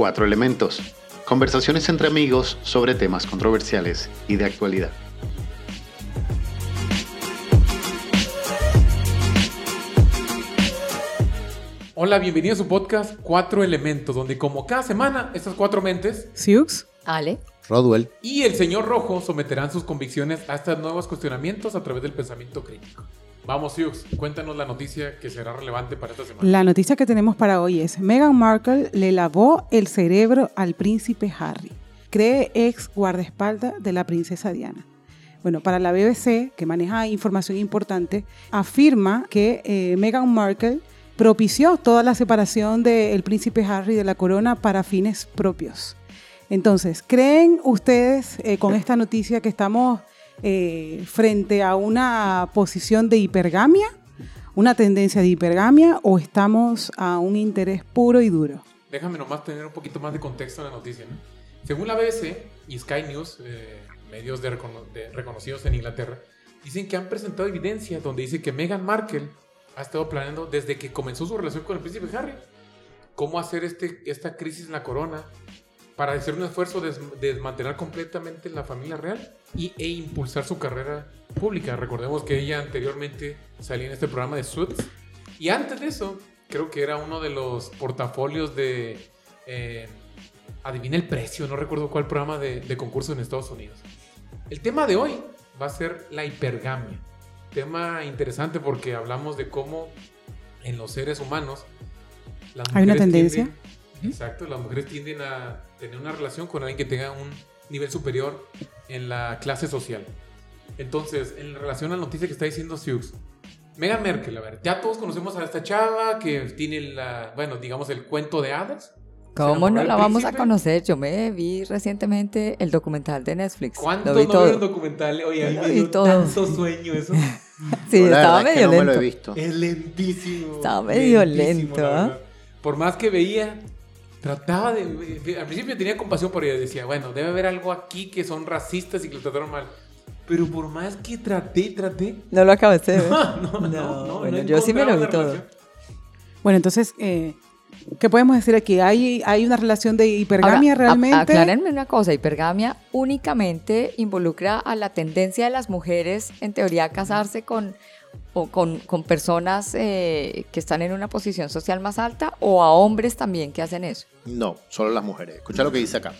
Cuatro elementos. Conversaciones entre amigos sobre temas controversiales y de actualidad. Hola, bienvenido a su podcast Cuatro Elementos, donde como cada semana estas cuatro mentes Siux. Ale. Rodwell. y el señor Rojo someterán sus convicciones a estos nuevos cuestionamientos a través del pensamiento crítico. Vamos, Siux, cuéntanos la noticia que será relevante para esta semana. La noticia que tenemos para hoy es Meghan Markle le lavó el cerebro al príncipe Harry. Cree ex guardaespaldas de la princesa Diana. Bueno, para la BBC, que maneja información importante, afirma que eh, Meghan Markle propició toda la separación del príncipe Harry de la corona para fines propios. Entonces, ¿creen ustedes eh, con esta noticia que estamos eh, frente a una posición de hipergamia, una tendencia de hipergamia, o estamos a un interés puro y duro? Déjame nomás tener un poquito más de contexto en la noticia. ¿no? Según la BBC y Sky News, eh, medios reconocidos en Inglaterra, dicen que han presentado evidencia donde dice que Meghan Markle ha estado planeando desde que comenzó su relación con el príncipe Harry cómo hacer este, esta crisis en la corona para hacer un esfuerzo de des- de desmantelar completamente la familia real y, e impulsar su carrera pública. Recordemos que ella anteriormente salía en este programa de Suits y antes de eso creo que era uno de los portafolios de eh, Adivina el precio, no recuerdo cuál programa de, de concurso en Estados Unidos. El tema de hoy va a ser la hipergamia. Tema interesante porque hablamos de cómo en los seres humanos las Hay una tendencia. tienden- exacto, las mujeres tienden a tener una relación con alguien que tenga un nivel superior en la clase social. Entonces, en relación a la noticia que está diciendo Siux, Meghan Merkel, a ver, ya todos conocemos a esta chava que tiene la, bueno, digamos el cuento de hadas. ¿Cómo no la vamos a príncipe? conocer? Yo me vi recientemente el documental de Netflix. ¿Cuánto vi no vieron el todo. documental? Oye, a mí me dio todo. tanto sueño eso. Sí, la estaba verdad es que medio no me lo he lento. visto. Es lentísimo. Estaba medio lentísimo, lento, ¿ah? Por más que veía, trataba de... Al principio tenía compasión por ella. Decía, bueno, debe haber algo aquí que son racistas y que lo trataron mal. Pero por más que traté, traté... No lo acabé de ver. No, no, no. no, bueno, no yo sí me lo vi todo. relación. Bueno, entonces, eh, ¿qué podemos decir aquí? ¿Hay, hay una relación de hipergamia Ahora, a- realmente? aclárenme una cosa, hipergamia únicamente involucra a la tendencia de las mujeres, en teoría, a casarse con, o con, con personas eh, que están en una posición social más alta o a hombres también que hacen eso. No, solo las mujeres. Escucha lo que dice acá.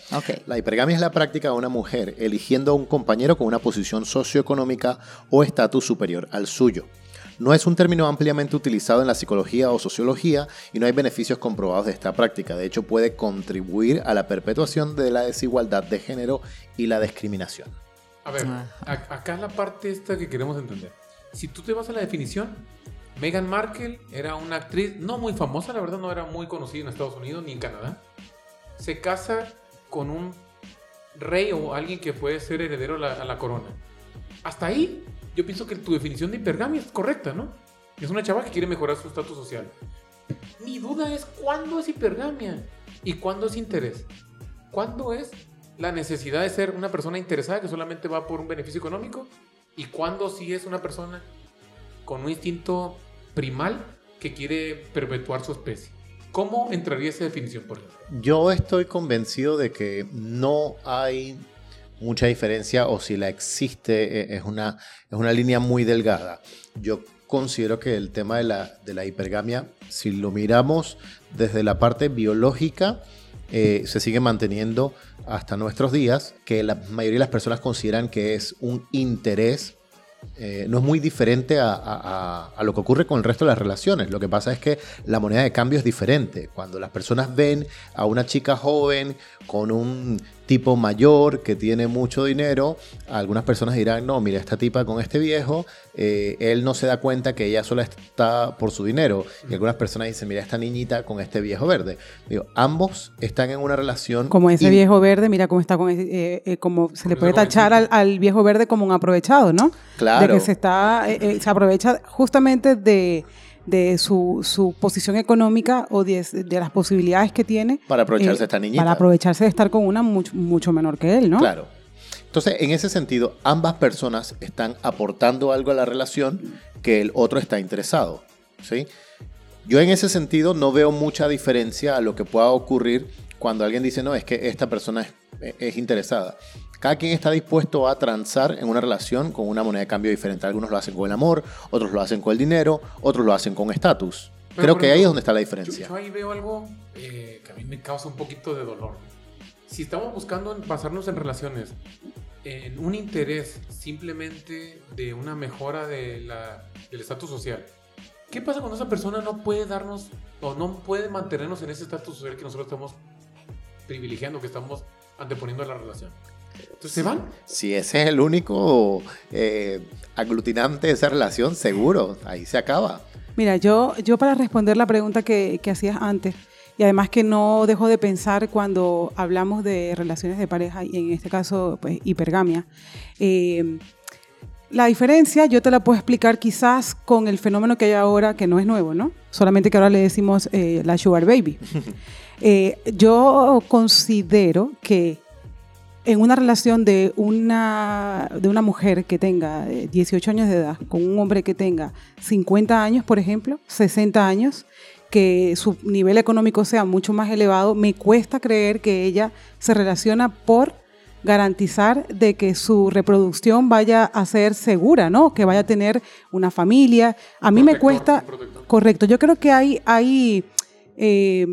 La hipergamia es la práctica de una mujer eligiendo a un compañero con una posición socioeconómica o estatus superior al suyo. No es un término ampliamente utilizado en la psicología o sociología y no hay beneficios comprobados de esta práctica. De hecho, puede contribuir a la perpetuación de la desigualdad de género y la discriminación. A ver, Ah. acá es la parte esta que queremos entender. Si tú te vas a la definición, Meghan Markle era una actriz no muy famosa, la verdad no era muy conocida en Estados Unidos ni en Canadá. Se casa con un rey o alguien que puede ser heredero a la, corona. Hasta ahí, yo pienso que tu definición de hipergamia es correcta, ¿no? Es una chava que quiere mejorar su estatus social. Mi duda es cuándo es hipergamia y cuándo es interés. ¿Cuándo es la necesidad de ser una persona interesada que solamente va por un beneficio económico? ¿Y cuándo sí es una persona con un instinto primal que quiere perpetuar su especie? ¿Cómo entraría esa definición, por ejemplo? Yo estoy convencido de que no hay mucha diferencia o si la existe eh, es una, es una línea muy delgada. Yo considero que el tema de la, de la hipergamia, si lo miramos desde la parte biológica, eh, se sigue manteniendo hasta nuestros días, que la mayoría de las personas consideran que es un interés eh, no es muy diferente a, lo que ocurre con el resto de las relaciones. Lo que pasa es que la moneda de cambio es diferente. Cuando las personas ven a una chica joven con un tipo mayor que tiene mucho dinero, algunas personas dirán, no, mira, esta tipa con este viejo, eh, él no se da cuenta que ella solo está por su dinero. Y algunas personas dicen, mira, esta niñita con este viejo verde. Digo, ambos están en una relación... Como ese in- viejo verde, mira cómo está con ese, eh, eh, como se le puede tachar al, al viejo verde como un aprovechado, ¿no? Claro. De que se está, eh, eh, se aprovecha justamente de, de su, su posición económica o de, de las posibilidades que tiene. Para aprovecharse de eh, esta niñita. Para aprovecharse de estar con una mucho, mucho menor que él, ¿no? Claro. Entonces, en ese sentido, ambas personas están aportando algo a la relación que el otro está interesado. ¿sí? Yo en ese sentido no veo mucha diferencia a lo que pueda ocurrir cuando alguien dice, no, es que esta persona es, es interesada. Cada quien está dispuesto a transar en una relación con una moneda de cambio diferente. Algunos lo hacen con el amor, otros lo hacen con el dinero, otros lo hacen con estatus. Creo por que ahí es ejemplo, donde está la Yo, diferencia. yo ahí veo algo eh, que a mí me causa un poquito de dolor. Si estamos buscando basarnos en relaciones, en un interés simplemente de una mejora de la- del estatus social, ¿qué pasa cuando esa persona no puede darnos o no puede mantenernos en ese estatus social que nosotros estamos privilegiando, que estamos anteponiendo a la relación? Entonces se van. Si ese es el único eh, aglutinante de esa relación, seguro, ahí se acaba. Mira, yo, yo para responder la pregunta que, que hacías antes, y además que no dejo de pensar cuando hablamos de relaciones de pareja, y en este caso, pues, hipergamia, eh, la diferencia yo te la puedo explicar quizás con el fenómeno que hay ahora, que no es nuevo, ¿no? Solamente que ahora le decimos eh, la sugar baby. Eh, yo considero que en una relación de una, de una mujer que tenga eh, 18 años de edad con un hombre que tenga 50 años, por ejemplo, 60 años, que su nivel económico sea mucho más elevado, me cuesta creer que ella se relaciona por garantizar de que su reproducción vaya a ser segura, ¿no? Que vaya a tener una familia. A mí me cuesta, correcto, yo creo que hay, hay eh,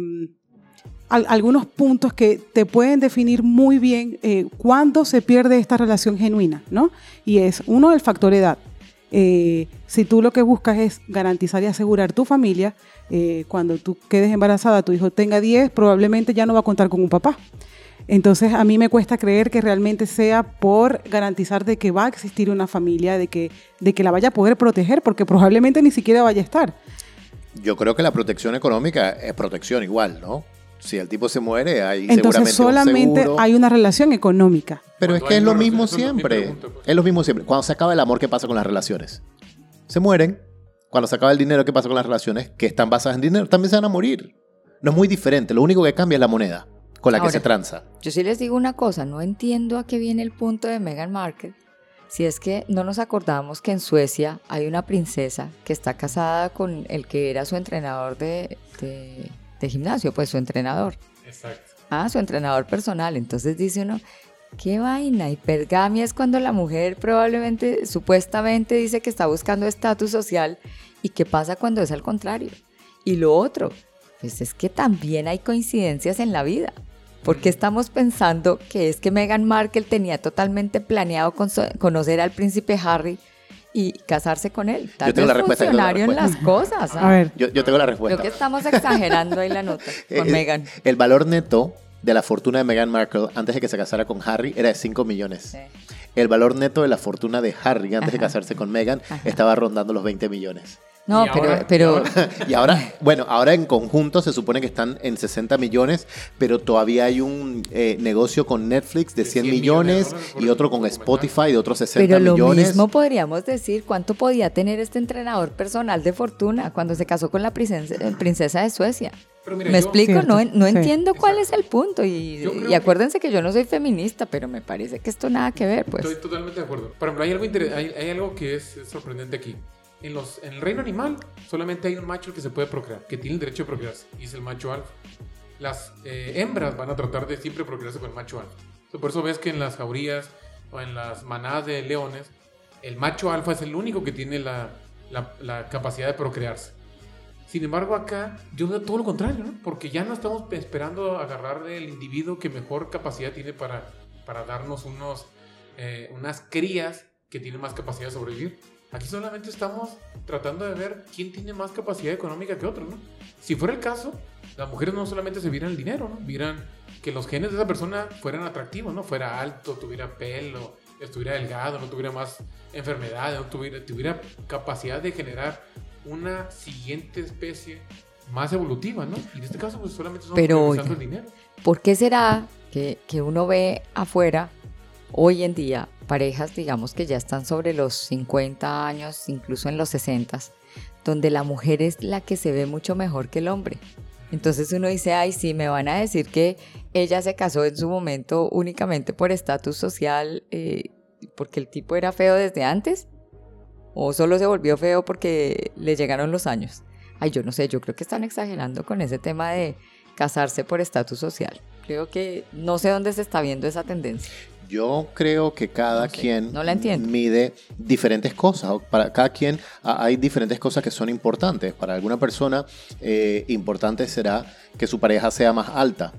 al- algunos puntos que te pueden definir muy bien eh, cuándo se pierde esta relación genuina, ¿no? Y es, uno, el factor edad. Eh, si tú lo que buscas es garantizar y asegurar tu familia, eh, cuando tú quedes embarazada, tu hijo tenga 10, probablemente ya no va a contar con un papá. Entonces a mí me cuesta creer que realmente sea por garantizar de que va a existir una familia, de que, de que la vaya a poder proteger, porque probablemente ni siquiera vaya a estar. Yo creo que la protección económica es protección igual, ¿no? Si el tipo se muere, hay Entonces seguramente un solamente seguro. hay una relación económica. Pero es que es lo mismo siempre. pregunta, pues. Es lo mismo siempre. Cuando se acaba el amor, ¿qué pasa con las relaciones? Se mueren. Cuando se acaba el dinero, ¿qué pasa con las relaciones? Que están basadas en dinero. También se van a morir. No es muy diferente. Lo único que cambia es la moneda con la Ahora. que se tranza. Yo sí les digo una cosa, no entiendo a qué viene el punto de Meghan Markle. Si es que no nos acordamos que en Suecia hay una princesa que está casada con el que era su entrenador de, de- de gimnasio, pues su entrenador. Exacto. Ah, su entrenador personal. Entonces dice uno, qué vaina. Hipergamia es cuando la mujer probablemente, supuestamente dice que está buscando estatus social. ¿Y qué pasa cuando es al contrario? Y lo otro, pues es que también hay coincidencias en la vida. ¿Por qué estamos pensando que es que Meghan Markle tenía totalmente planeado conocer al príncipe Harry y casarse con él? Tal Yo tengo vez la respuesta, yo tengo la funcionario en las cosas. ¿ah? A ver, Yo, yo tengo la Creo respuesta. que estamos exagerando ahí la nota con Meghan. El valor neto de la fortuna de Meghan Markle antes de que se casara con Harry era de 5 millones. Sí. El valor neto de la fortuna de Harry antes de casarse con Meghan Ajá. estaba rondando los 20 millones. No, Y pero, ahora- pero Y ahora, bueno, ahora en conjunto se supone que están en 60 millones, pero todavía hay un eh, negocio con Netflix de De 100 100 millones millones y otro con. Spotify de otros 60 Pero lo millones. mismo podríamos decir cuánto podía tener este entrenador personal de fortuna cuando se casó con la princesa, eh, princesa de Suecia. Pero mira, Me yo- explico, Cierto, no, no sí. entiendo cuál es el punto y, y que- acuérdense que yo no soy feminista, pero me parece que esto nada que ver, pues. Estoy totalmente de acuerdo. Por ejemplo, hay algo, hay, hay algo que es sorprendente aquí. En, los, en el reino animal solamente hay un macho que se puede procrear, que tiene el derecho de procrearse, y es el macho alfa. Las eh, hembras van a tratar de siempre procrearse con el macho alfa. Por eso ves que en las jaurías o en las manadas de leones, el macho alfa es el único que tiene la, la- la capacidad de procrearse. Sin embargo, acá yo veo todo lo contrario, ¿no? Porque ya no estamos esperando agarrar el individuo que mejor capacidad tiene para, para darnos unos, eh, unas crías que tienen más capacidad de sobrevivir. Aquí solamente estamos tratando de ver quién tiene más capacidad económica que otro, ¿no? Si fuera el caso, las mujeres no solamente se vieran el dinero, ¿no? Vieran que los genes de esa persona fueran atractivos, ¿no? Fuera alto, tuviera pelo, estuviera delgado, no tuviera más enfermedades, no tuviera, tuviera capacidad de generar una siguiente especie más evolutiva, ¿no? Y en este caso, pues solamente estamos Pero, oye, el dinero. ¿Por qué será que, que uno ve afuera, hoy en día, parejas, digamos, que ya están sobre los 50 años, incluso en los 60, donde la mujer es la que se ve mucho mejor que el hombre? Entonces uno dice, ay, sí, me van a decir que ella se casó en su momento únicamente por estatus social, eh, porque el tipo era feo desde antes, o solo se volvió feo porque le llegaron los años. Ay, yo no sé, yo creo que están exagerando con ese tema de casarse por estatus social. Creo que no sé dónde se está viendo esa tendencia. Yo creo que cada No sé, quien no la mide diferentes cosas. Para cada quien hay diferentes cosas que son importantes. Para alguna persona, eh, importante será que su pareja sea más alta.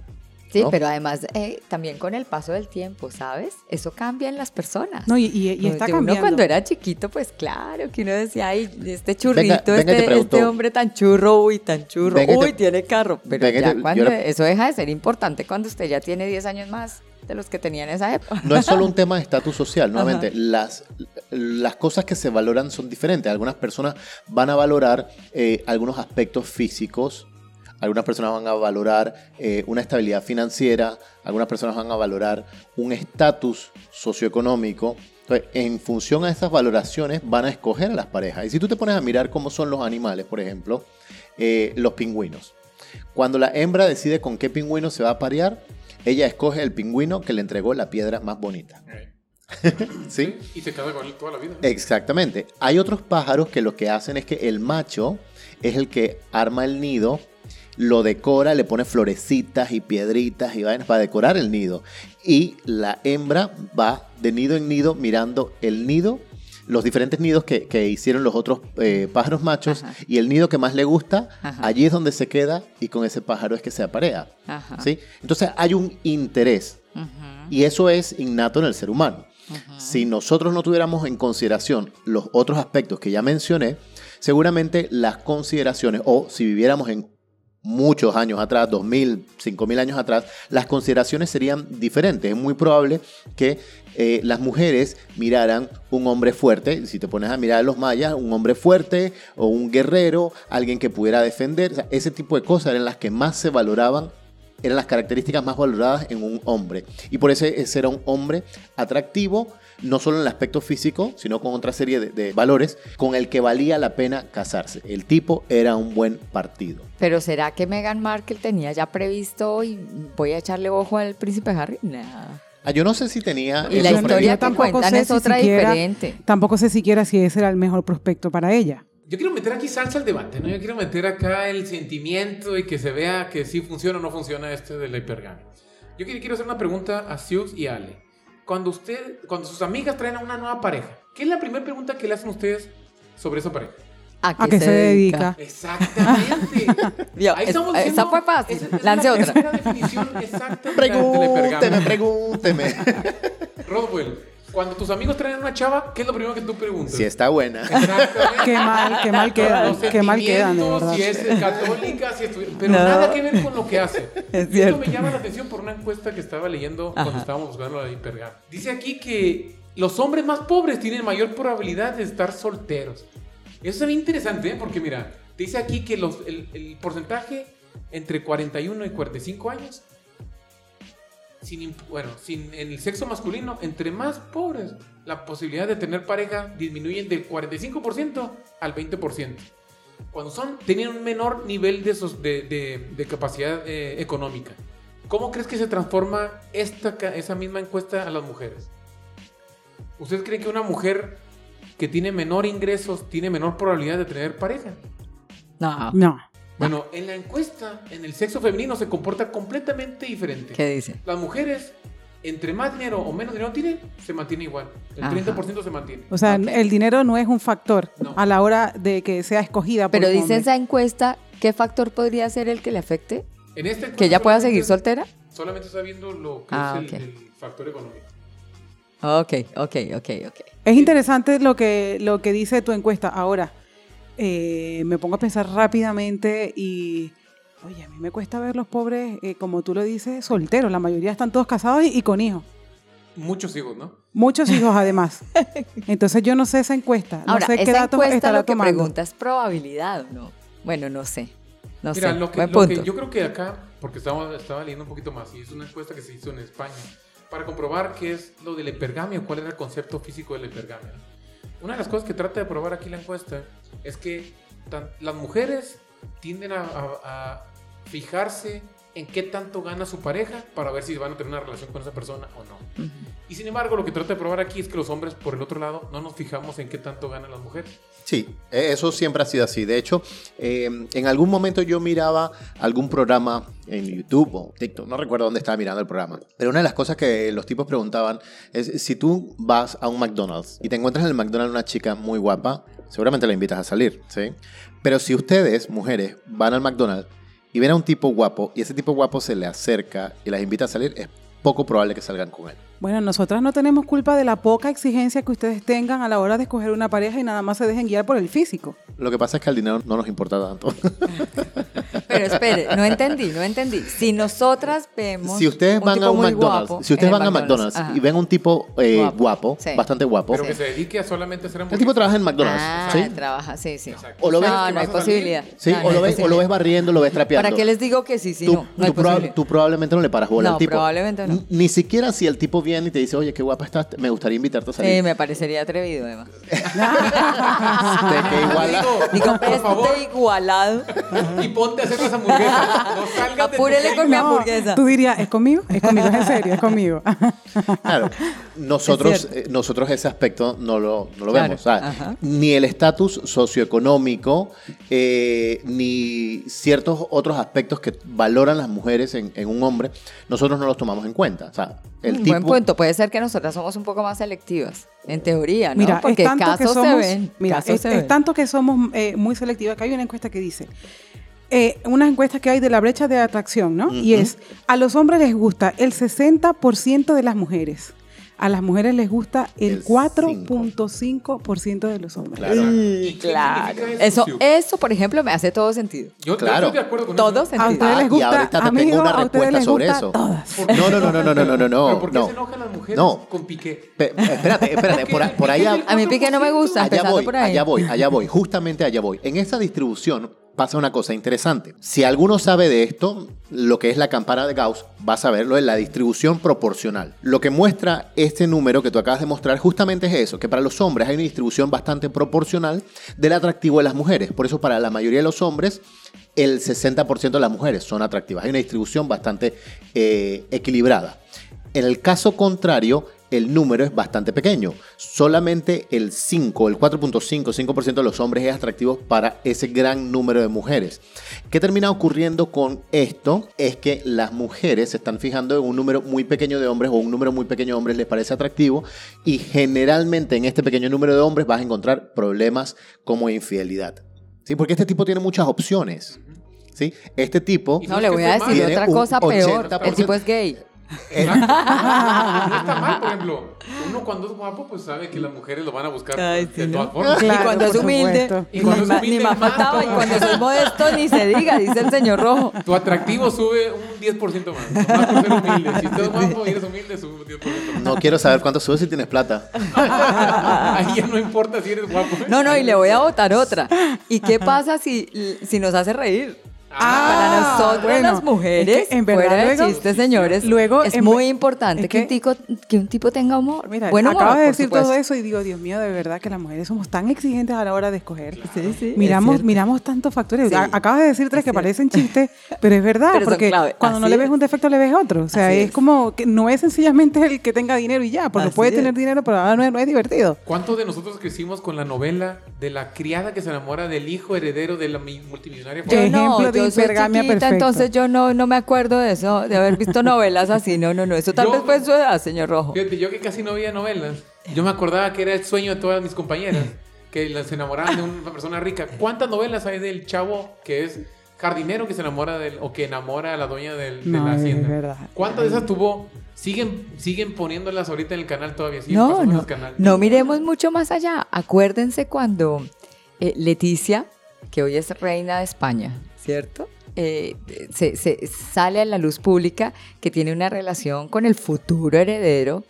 Sí, ¿no? pero además eh, también con el paso del tiempo, ¿sabes? Eso cambia en las personas. No, y, y- y está De cambiando. Uno cuando era chiquito, pues claro, que uno decía, ay, este churrito, Venga, venga, te este, este hombre tan churro, uy, tan churro, Venga, te- uy, tiene carro. Pero ya te- cuando yo eso deja de ser importante cuando usted ya tiene 10 años más de los que tenía en esa época. No es solo un tema de estatus social, nuevamente, Ajá. las, las cosas que se valoran son diferentes. Algunas personas van a valorar eh, algunos aspectos físicos, algunas personas van a valorar eh, una estabilidad financiera, algunas personas van a valorar un estatus socioeconómico. Entonces, en función a esas valoraciones van a escoger a las parejas. Y si tú te pones a mirar cómo son los animales, por ejemplo, eh, los pingüinos. Cuando la hembra decide con qué pingüino se va a parear, ella escoge el pingüino que le entregó la piedra más bonita. ¿Sí? Y se casa con él toda la vida. Exactamente. Hay otros pájaros que lo que hacen es que el macho es el que arma el nido, lo decora, le pone florecitas y piedritas y vainas para decorar el nido. Y la hembra va de nido en nido mirando el nido, los diferentes nidos que, que hicieron los otros eh, pájaros machos Ajá. y el nido que más le gusta, Ajá. allí es donde se queda y con ese pájaro es que se aparea. Ajá. ¿sí? Entonces hay un interés y eso es innato en el ser humano. Si nosotros no tuviéramos en consideración los otros aspectos que ya mencioné, seguramente las consideraciones, o si viviéramos en muchos años atrás, 2000, 5000 años atrás, las consideraciones serían diferentes. Es muy probable que eh, las mujeres miraran un hombre fuerte, si te pones a mirar a los mayas, un hombre fuerte o un guerrero, alguien que pudiera defender, ese tipo de cosas eran las que más se valoraban eran las características más valoradas en un hombre. Y por eso ese era un hombre atractivo, no solo en el aspecto físico, sino con otra serie de, valores con el que valía la pena casarse. El tipo era un buen partido. Pero ¿será que Meghan Markle tenía ya previsto y voy a echarle ojo al príncipe Harry? Nada. Ah, yo no sé si tenía... Y la historia que tampoco cuentan sé es si otra siquiera- diferente. Tampoco sé siquiera si ese era el mejor prospecto para ella. Yo quiero meter aquí salsa al debate, ¿no? Yo quiero meter acá el sentimiento y que se vea que sí funciona o no funciona este de la hipergamia. Yo quiero, hacer una pregunta a Siux y a Ale. Cuando usted, cuando sus amigas traen a una nueva pareja, ¿qué es la primera pregunta que le hacen ustedes sobre esa pareja? ¿A qué se dedica? Exactamente. Vio, Ahí es- estamos esa diciendo- fue fácil. esa- esa Lance es la otra. definición exacta la Pregúnteme, pregúnteme. Rodwell, cuando tus amigos traen a una chava, ¿qué es lo primero que tú preguntas? si está buena. Exactamente. Qué mal, qué mal quedan, qué mal quedan, de verdad. Si es católica, si estuvi- pero No. nada que ver con lo que hace. Es Esto me llama la atención por una encuesta que estaba leyendo cuando Ajá. estábamos buscando la hipergamia. Dice aquí que los hombres más pobres tienen mayor probabilidad de estar solteros. Eso es interesante, ¿eh? porque mira, dice aquí que los, el, el porcentaje entre 41 y 45 años, sin, bueno, sin en el sexo masculino, entre más pobres, la posibilidad de tener pareja disminuye del 45% al 20%. Cuando son, tienen un menor nivel de, sos- de, de- de capacidad eh, económica. ¿Cómo crees que se transforma esta, esa misma encuesta a las mujeres? ¿Ustedes creen que una mujer que tiene menor ingresos tiene menor probabilidad de tener pareja? No. No. Bueno, en la encuesta, en el sexo femenino se comporta completamente diferente. ¿Qué dice? Las mujeres, entre más dinero o menos dinero tienen, se mantiene igual. El Ajá. 30% se mantiene. O sea, el dinero no es un factor No. a la hora de que sea escogida por Pero dice hombre. esa encuesta, ¿qué factor podría ser el que le afecte? En este ¿Que ella pueda seguir soltera? Solamente está viendo lo que Ah, es el, ok. el factor económico. Ok, ok, ok, ok. Es interesante lo que, lo que dice tu encuesta. Ahora, eh, me pongo a pensar rápidamente y, oye, a mí me cuesta ver los pobres, eh, como tú lo dices, solteros. La mayoría están todos casados y, y con hijos. Muchos hijos, ¿no? Muchos hijos además. Entonces yo no sé esa encuesta. No Ahora, sé qué esa datos encuesta lo que tomando. pregunta es probabilidad o no. Bueno, no sé. No Mira, sé. lo, que, Buen lo que yo creo que acá, porque estaba, estaba leyendo un poquito más, y es una encuesta que se hizo en España, para comprobar qué es lo de la hipergamia, cuál era el concepto físico de la hipergamia. ¿no? Una de las cosas que trata de probar aquí la encuesta es que tan- las mujeres tienden a, a- a fijarse en qué tanto gana su pareja para ver si van a tener una relación con esa persona o no. Y sin embargo, lo que trata de probar aquí es que los hombres, por el otro lado, no nos fijamos en qué tanto ganan las mujeres. Sí, e- eso siempre ha sido así. De hecho, eh, en algún momento yo miraba algún programa en YouTube o TikTok, no recuerdo dónde estaba mirando el programa, pero una de las cosas que los tipos preguntaban es si tú vas a un McDonald's y te encuentras en el McDonald's una chica muy guapa, seguramente la invitas a salir, ¿sí? Pero si ustedes, mujeres, van al McDonald's y ven a un tipo guapo y ese tipo guapo se le acerca y las invita a salir, es poco probable que salgan con él. Bueno, nosotras no tenemos culpa de la poca exigencia que ustedes tengan a la hora de escoger una pareja y nada más se dejen guiar por el físico. Lo que pasa es que el dinero no nos importa tanto. Pero espere, no entendí, no entendí. Si nosotras vemos. Si ustedes un van tipo a un muy McDonald's, guapo si ustedes en van a McDonald's ajá. y ven un tipo eh, Guapo. guapo, Sí. bastante guapo, Pero que se dedique a solamente hacer el hamburguesas. tipo trabaja en McDonald's, Ah, ¿sí? trabaja, sí, sí. Exacto. O lo ves no, no hay vas a salir, posibilidad. Sí, No, no o, hay lo ves, o lo ves barriendo, lo ves trapeando. ¿Para qué les digo que sí, sí, tú, no? No hay tú proba- posibilidad. tú probablemente no le paras bola No, al tipo. probablemente no. Ni siquiera si el tipo y te dice, oye, qué guapa estás, me gustaría invitarte a salir. Sí, me parecería atrevido, además. Te- que igual- Digo, Digo, por favor, igualado. y ponte a hacer las hamburguesas. No salgas de tu Apúrele con mi hamburguesa. Tú dirías, ¿es conmigo? Es conmigo, es en serio, es conmigo. Claro, nosotros, eh, nosotros ese aspecto no lo, no lo Claro, vemos. o sea, ajá. ni el estatus socioeconómico, eh, ni ciertos otros aspectos que valoran las mujeres en, en un hombre, nosotros no los tomamos en cuenta. O sea, el Un tipo... Puede ser que nosotras somos un poco más selectivas, en teoría, ¿no? Mira, Porque es tanto que casos somos, se ven. mira, casos es, se es ven. tanto que somos eh, muy selectivos. Acá hay una encuesta que dice, eh, una encuesta que hay de la brecha de atracción, ¿no? Y es, a los hombres les gusta el 60% de las mujeres a las mujeres les gusta el, el 4.5% de los hombres. Claro. Mm, claro. Eso, eso, por ejemplo, me hace todo sentido. Yo claro. estoy de acuerdo con todo eso. Sentido. Les ah, gusta, y ahorita amigo, te tengo una respuesta sobre eso. Todas. No, no, no, no, no, no, no, no. ¿Pero ¿Por qué no. se enojan las mujeres no. con Piqué? Pe eh, espérate, espérate, por, por allá. A mí Piqué no me gusta. Allá voy, por ahí. allá voy, allá voy, justamente allá voy. En esa distribución pasa una cosa interesante. Si alguno sabe de esto, lo que es la campana de Gauss, va a saberlo en la distribución proporcional. Lo que muestra este número que tú acabas de mostrar justamente es eso, que para los hombres hay una distribución bastante proporcional del atractivo de las mujeres. Por eso para la mayoría de los hombres, el 60% de las mujeres son atractivas. Hay una distribución bastante eh, equilibrada. En el caso contrario, el número es bastante pequeño. Solamente el 5, el 4.5, 5% de los hombres es atractivo para ese gran número de mujeres. ¿Qué termina ocurriendo con esto? Es que las mujeres se están fijando en un número muy pequeño de hombres o un número muy pequeño de hombres les parece atractivo y generalmente en este pequeño número de hombres vas a encontrar problemas como infidelidad. ¿Sí? Porque este tipo tiene muchas opciones. ¿Sí? Este tipo... No, le voy a decir otra cosa peor. 80%. El tipo es gay. Exacto. No está mal, por ejemplo. Uno cuando es guapo, pues sabe que las mujeres lo van a buscar Ay, de sí, todas ¿no? formas. Claro, y cuando es humilde. Y cuando ni, es humilde, ni más más faltaba. Y cuando soy modesto, ni se diga, dice el señor rojo. Tu atractivo sube un 10% más. Nomás por ser humilde. Si estás guapo y eres humilde, sube un 10% más. No quiero saber cuánto subes si tienes plata. Ahí ya no importa si eres guapo. No, no, y le voy a votar otra. ¿Y qué pasa si, si nos hace reír? Ah, Para nosotros bueno, las mujeres, es que en verdad fuera de luego- chistes, señores, luego es en- muy importante es que, un tico- que un tipo tenga humor. Mira, Buen humor, acabas de por decir supuesto. todo eso y digo, Dios mío, de verdad que las mujeres somos tan exigentes a la hora de escoger. Sí, sí, Miramos, miramos tantos factores. Sí. Acabas de decir tres Es que cierto. parecen chistes, pero es verdad, Pero porque cuando no le ves es. un defecto, le ves otro. O sea, Así es, es. como que no es sencillamente el que tenga dinero y ya, porque Así puede es. tener dinero, pero ahora no es, no es divertido. ¿Cuántos de nosotros crecimos con la novela de la criada que se enamora del hijo heredero de la mi- multimillonaria? Yo no, Ejemplo yo soy chiquita, perfecto. entonces yo no, no me acuerdo de eso, de haber visto novelas así. No, no, no. Eso tal Yo- vez fue en su edad, señor Rojo. Fíjate, yo que casi no veía novelas, yo me acordaba que era el sueño de todas mis compañeras, que las enamoraban de una persona rica. ¿Cuántas novelas hay del chavo que es jardinero que se enamora del, o que enamora a la dueña del, de No, la es hacienda? verdad. ¿Cuántas de esas tuvo? Siguen, siguen poniéndolas ahorita en el canal todavía. siguen No, no, el canal. no miremos mucho más allá. Acuérdense cuando eh, Leticia, que hoy es reina de España, ¿cierto? Eh, se, se- sale a la luz pública que tiene una relación con el futuro heredero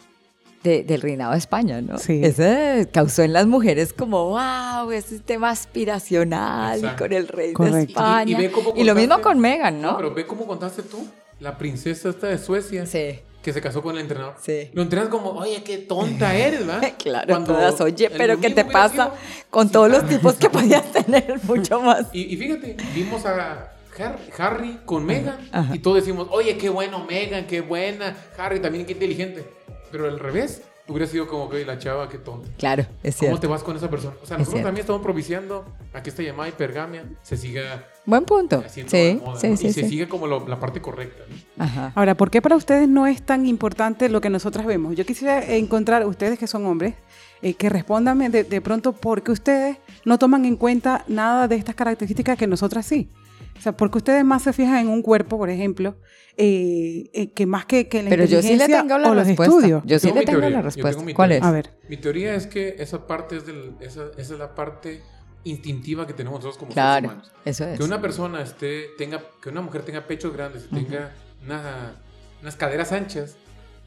de- del reinado de España, ¿no? Sí. Eso eh, causó en las mujeres como, wow, ese tema aspiracional Exacto. con el rey de Correcto. Y- y España. Y, lo mismo con Meghan, ¿no? No, pero ve cómo contaste tú, la princesa esta de Suecia, Sí, que se casó con el entrenador. sí. Lo entrenas como, oye, qué tonta eres, ¿verdad? Claro, Cuando todas, oye, pero ¿qué te pasa con todos los tipos que podías tener? Mucho más. Y, y fíjate, vimos a Har- Harry con Megan. Ajá. Y todos decimos, oye, qué bueno Megan, qué buena. Harry también, qué inteligente. Pero al revés, hubiera sido como que la chava, qué tonta. Claro, es ¿Cómo cierto. te vas con esa persona? O sea, nosotros también estamos propiciando a que esta llamada hipergamia se siga Buen punto. Sí, moda, sí, ¿no? sí, y se sí. siga como lo- la parte correcta. ¿no? Ajá. Ahora, ¿por qué para ustedes no es tan importante lo que nosotras vemos? Yo quisiera encontrar, ustedes que son hombres, eh, que respondan de, de pronto por qué ustedes no toman en cuenta nada de estas características que nosotras sí. O sea, porque ustedes más se fijan en un cuerpo, por ejemplo, eh, eh, que más que, que la Pero yo sí le inteligencia tengo la o los respuesta. estudios. Yo sí Tengo le tengo teoría, la respuesta. tengo ¿Cuál es? A ver. Mi teoría es que esa parte es del, esa, esa es la parte instintiva que tenemos nosotros como seres Claro, humanos. eso es. Que una persona esté, tenga, que una mujer tenga pechos grandes y tenga una- unas caderas anchas,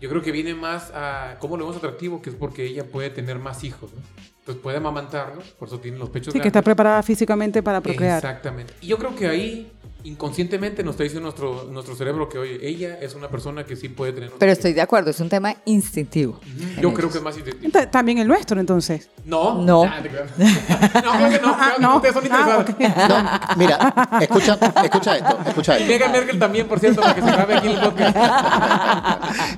yo creo que viene más a cómo lo vemos atractivo, que es porque ella puede tener más hijos, ¿no? Entonces puede amamantarlos, por eso tiene los pechos Sí, que grandes. está preparada físicamente para procrear. Exactamente. Y yo creo que ahí inconscientemente nos está diciendo nuestro, nuestro cerebro que, oye, ella es una persona que sí puede tener... Pero estoy de acuerdo, es un tema instintivo. Yo ellos. creo que es más instintivo. Ta- También el nuestro, entonces. No. No. Ah, no, creo que no. Creo que no. ustedes son Ah, interesados. No, mira, escucha, escucha esto, escucha Y esto. Meghan Merkel también, por cierto, para que se grabe aquí el podcast.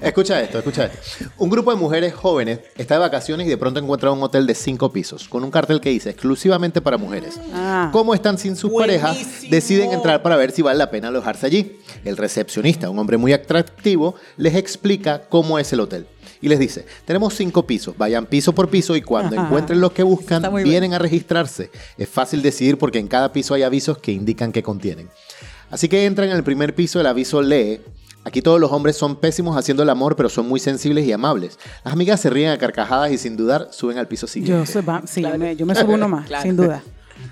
Escucha esto, escucha esto. Un grupo de mujeres jóvenes está de vacaciones y de pronto encuentra un hotel de cinco pisos con un cartel que dice exclusivamente para mujeres. Ah. Como están sin sus parejas, deciden entrar para ver si vale la pena alojarse allí. El recepcionista, un hombre muy atractivo, les explica cómo es el hotel. Y les dice, tenemos cinco pisos, vayan piso por piso y cuando Ajá. encuentren lo que buscan, vienen a registrarse. Es fácil decidir porque en cada piso hay avisos que indican qué contienen. Así que entran en el primer piso, el aviso lee. Aquí todos los hombres son pésimos haciendo el amor, pero son muy sensibles y amables. Las amigas se ríen a carcajadas y sin dudar suben al piso siguiente. Yo, soy, va- sí, yo, me, yo me subo uno más, Claro. sin duda.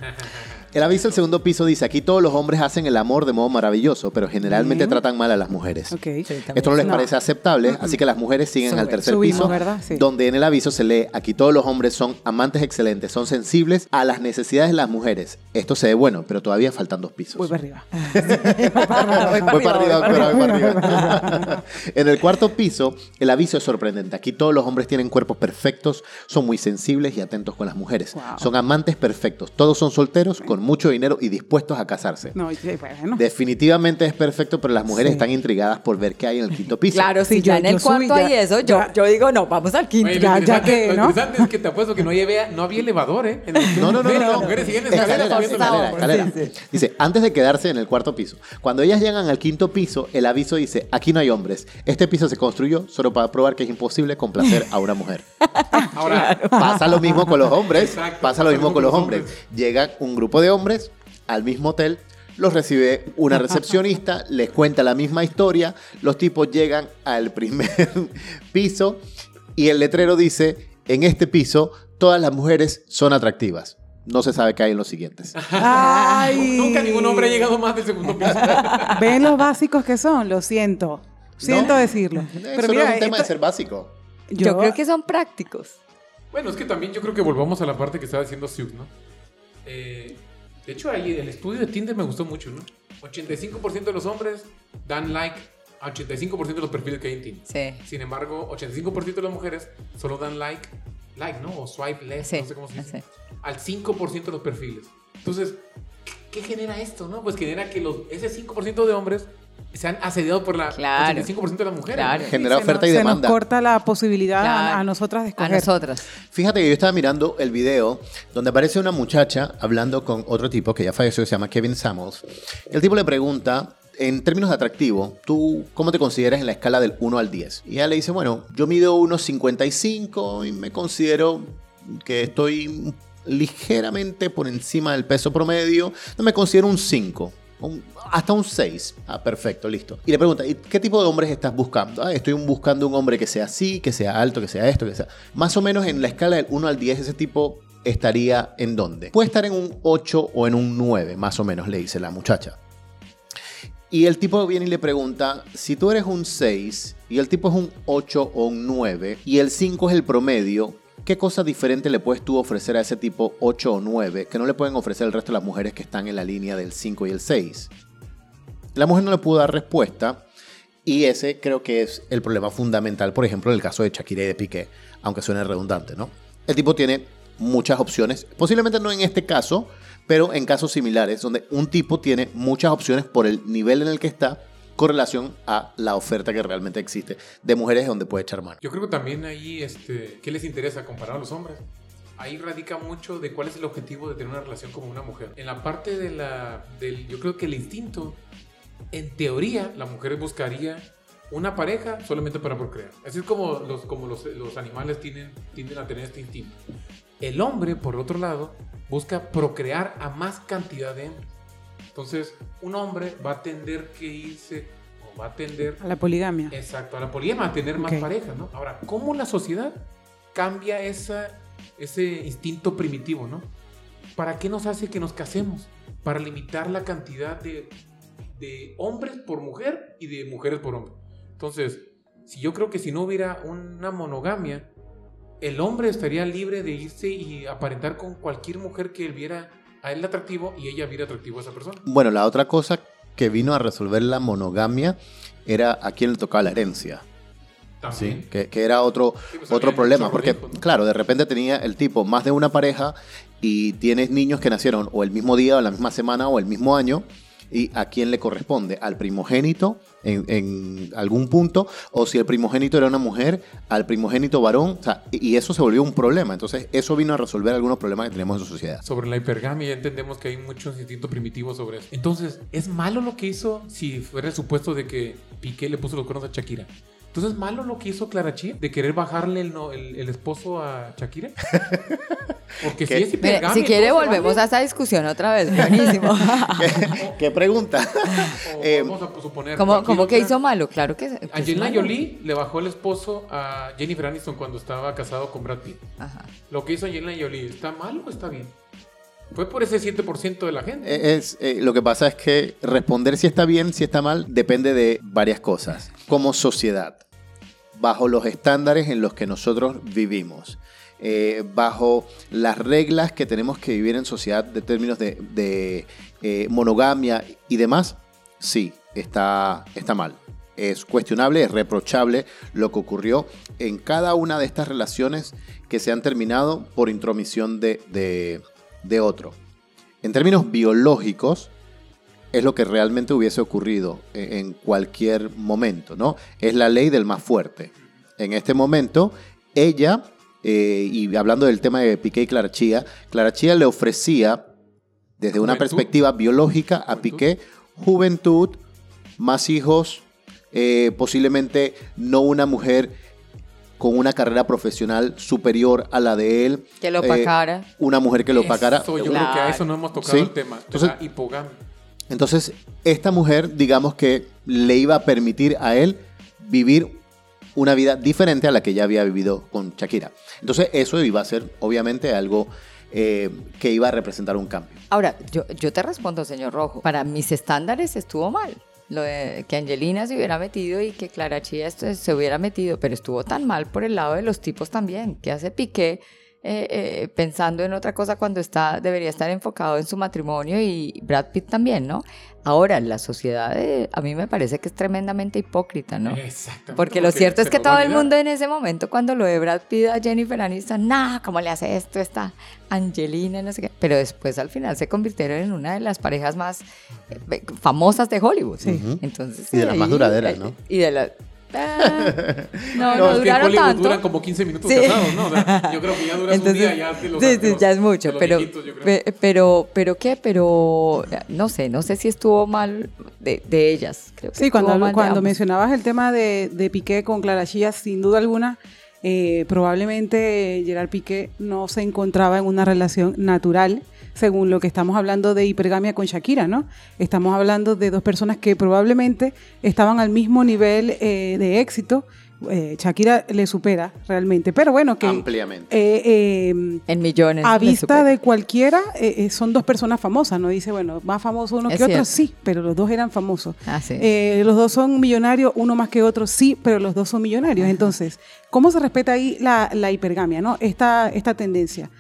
El aviso del segundo piso dice, aquí todos los hombres hacen el amor de modo maravilloso, pero generalmente Bien. tratan mal a las mujeres. Sí. Esto no les No. parece aceptable, así que las mujeres siguen Sube. al tercer Subimos, piso, ¿verdad? Sí. donde en el aviso se lee, aquí todos los hombres son amantes excelentes, son sensibles a las necesidades de las mujeres. Esto se ve bueno, pero todavía faltan dos pisos. Voy para arriba. Voy para arriba, voy para doctora, voy para arriba. en el cuarto piso, el aviso es sorprendente. Aquí todos los hombres tienen cuerpos perfectos, son muy sensibles y atentos con las mujeres. Wow. Son amantes perfectos. Todos son solteros, con mucho dinero y dispuestos a casarse. No, bueno. Definitivamente es perfecto, pero las mujeres Sí. están intrigadas por ver qué hay en el quinto piso. Claro, si Sí, ya yo- en el subí, cuarto ya- hay eso, yo, ya- yo digo, no, vamos al quinto. Oye, lo Ya- ya interesante- que, lo ¿no? interesante es que te apuesto que no había, no había elevador, ¿eh? En el- No, no, no, Las no, no. mujeres Escalera, escalera, escalera. escalera. Sí. Dice, antes de quedarse en el cuarto piso, cuando ellas llegan al quinto piso, el aviso dice, aquí no hay hombres. Este piso se construyó solo para probar que es imposible complacer a una mujer. Ahora, Pasa lo mismo con los hombres. Exacto, pasa lo mismo con los hombres. Llega un grupo de hombres al mismo hotel, los recibe una recepcionista, les cuenta la misma historia, los tipos llegan al primer piso y el letrero dice, en este piso todas las mujeres son atractivas. No se sabe qué hay en los siguientes. Ay. nunca ningún hombre ha llegado más del segundo piso. Ven los básicos que son, lo siento. Siento No, decirlo. Eso no es un tema de ser básico. Yo, creo que son prácticos. Bueno, es que también yo creo que volvamos a la parte que estaba diciendo Siuk, ¿no? Eh, de hecho, ahí el estudio de Tinder me gustó mucho, ¿no? 85% de los hombres dan like a 85% de los perfiles que hay en Tinder. Sí. Sin embargo, 85% de las mujeres solo dan like, like, ¿no? O swipe left, Sí, no sé cómo se dice. sí. Al 5% de los perfiles. Entonces, ¿qué, qué genera esto, no? Pues genera que los, ese 5% de hombres sean asediados por la Claro. 85% de las mujeres. Claro. Genera se oferta nos- y Se demanda. nos corta la posibilidad a- Claro. a, nosotras de A escoger. nosotras. Fíjate que yo estaba mirando el video donde aparece una muchacha hablando con otro tipo que ya falleció, que se llama Kevin Samuels. El tipo le pregunta, en términos de atractivo, ¿tú cómo te consideras en la escala del 1 al 10? Y ella le dice, bueno, yo mido unos 55 y me considero que estoy ligeramente por encima del peso promedio. No me considero un 5. Hasta un 6. Ah, perfecto, listo. Y le pregunta, ¿y qué tipo de hombres estás buscando? Ah, estoy buscando un hombre que sea así, que sea alto, que sea esto, que sea... Más o menos en la escala del 1 al 10, ese tipo estaría en dónde? Puede estar en un 8 o en un 9, más o menos, le dice la muchacha. Y el tipo viene y le pregunta, si tú eres un 6 y el tipo es un 8 o un 9 y el 5 es el promedio, ¿qué cosa diferente le puedes tú ofrecer a ese tipo 8 o 9 que no le pueden ofrecer el resto de las mujeres que están en la línea del 5 y el 6? La mujer no le pudo dar respuesta y ese creo que es el problema fundamental, por ejemplo, en el caso de Shakira y de Piqué, aunque suene redundante, ¿no? El tipo tiene muchas opciones, posiblemente no en este caso, pero en casos similares, donde un tipo tiene muchas opciones por el nivel en el que está con relación a la oferta que realmente existe de mujeres donde puede echar mano. Yo creo que también ahí, este, ¿qué les interesa comparado a los hombres? Ahí radica mucho de cuál es el objetivo de tener una relación como una mujer. En la parte de la, del, yo creo que el instinto, en teoría, la mujer buscaría una pareja solamente para procrear. Así es como los, como los, los animales tienen, tienden a tener este instinto. El hombre, por otro lado, busca procrear a más cantidad de hembras. Entonces, un hombre va a tender que irse o va a tender A la poligamia. Exacto, a la poligamia, a tener más Ok. parejas, ¿no? Ahora, ¿cómo la sociedad cambia esa, ese instinto primitivo, ¿no? ¿Para qué nos hace que nos casemos? Para limitar la cantidad de, de hombres por mujer y de mujeres por hombre. Entonces, si yo creo que si no hubiera una monogamia, el hombre estaría libre de irse y aparentar con cualquier mujer que él viera a él atractivo y ella viera atractivo a esa persona. Bueno, la otra cosa que vino a resolver la monogamia era a quién le tocaba la herencia. ¿sí? Que, que era otro, Sí, pues otro problema, porque claro, de repente tenía el tipo más de una pareja y tienes niños que nacieron o el mismo día o la misma semana o el mismo año y a quién le corresponde, al primogénito en, algún punto o si el primogénito era una mujer, al primogénito varón, o sea, y y eso se volvió un problema, entonces eso vino a resolver algunos problemas que tenemos en la sociedad. Sobre la hipergamia ya entendemos que hay muchos instintos primitivos sobre eso. Entonces, ¿es malo lo que hizo si fuera el supuesto de que Piqué le puso los cuernos a Shakira? Entonces, ¿es malo lo que hizo Clara Chía de querer bajarle el, no- el- el esposo a Shakira? Porque si es hipergamia... si quiere volvemos a esa discusión otra vez. Buenísimo. ¿Qué, qué pregunta? O Eh, vamos a suponer... ¿Cómo, cómo que hizo malo? Claro que, que Angelina. Jolie le bajó el esposo a Jennifer Aniston cuando estaba casado con Brad Pitt. Ajá. Lo que hizo Angelina Jolie, ¿está mal o está bien? Fue por ese 7% de la gente. Eh, Es, eh, lo que pasa es que responder si está bien, si está mal, depende de varias cosas. Como sociedad, bajo los estándares en los que nosotros vivimos, eh, bajo las reglas que tenemos que vivir en sociedad de términos de, monogamia y demás, sí, está, está mal. Es cuestionable, es reprochable lo que ocurrió en cada una de estas relaciones que se han terminado por intromisión de- de otro. En términos biológicos, es lo que realmente hubiese ocurrido en cualquier momento, ¿no? Es la ley del más fuerte. En este momento, ella, eh, y hablando del tema de Piqué y Clara Chía, Clara Chía le ofrecía, desde una Juventud. perspectiva biológica, a Juventud. Piqué juventud, más hijos, eh, posiblemente no una mujer con una carrera profesional superior a la de él. Que lo eh, opacara. una mujer que lo opacara. Eso, yo creo que a eso no hemos tocado Sí. el tema. Entonces- la hipogamia. Entonces, esta mujer, digamos que le iba a permitir a él vivir una vida diferente a la que ya había vivido con Shakira. Entonces, eso iba a ser, obviamente, algo eh, que iba a representar un cambio. Ahora, yo, yo te respondo, señor Rojo. Para mis estándares estuvo mal. Lo de que Angelina se hubiera metido y que Clara Chía esto- se hubiera metido, pero estuvo tan mal por el lado de los tipos también. que hace Piqué eh, eh, pensando en otra cosa cuando está, debería estar enfocado en su matrimonio y Brad Pitt también, ¿no? Ahora, la sociedad eh, a mí me parece que es tremendamente hipócrita, ¿no? Exactamente. Porque lo cierto es que todo el mundo en ese momento, cuando lo de Brad Pitt a Jennifer Aniston, no, ¿cómo le hace esto esta Angelina? No sé qué. Pero después al final se convirtieron en una de las parejas más eh, famosas de Hollywood. Ujú. Entonces, Y de las más duraderas, eh, ¿no? Y de las... No, no, No, duraron tanto. duran como 15 minutos Sí. casados, ¿no? O sea, yo creo que ya duras un día, ya los sí, sí, los- ya es mucho, pero, viejitos, pero, pero qué, pero no sé, no sé si estuvo mal de, de ellas. Creo que Sí, cuando, mal cuando mencionabas el tema de, de Piqué con Clara Chía, sin duda alguna, eh, probablemente Gerard Piqué no se encontraba en una relación natural, según lo que estamos hablando de hipergamia con Shakira, ¿no? Estamos hablando de dos personas que probablemente estaban al mismo nivel eh, de éxito. Eh, Shakira le supera realmente, pero bueno, que Ampliamente. eh, eh, En millones. a vista de cualquiera, eh, eh, son dos personas famosas, ¿no? Dice, bueno, más famoso uno Es que otro, cierto. sí, pero los dos eran famosos. Ah, sí. Eh, los dos son millonarios, uno más que otro, sí, pero los dos son millonarios. Entonces, ¿cómo se respeta ahí la, la hipergamia, ¿no? Esta, esta tendencia.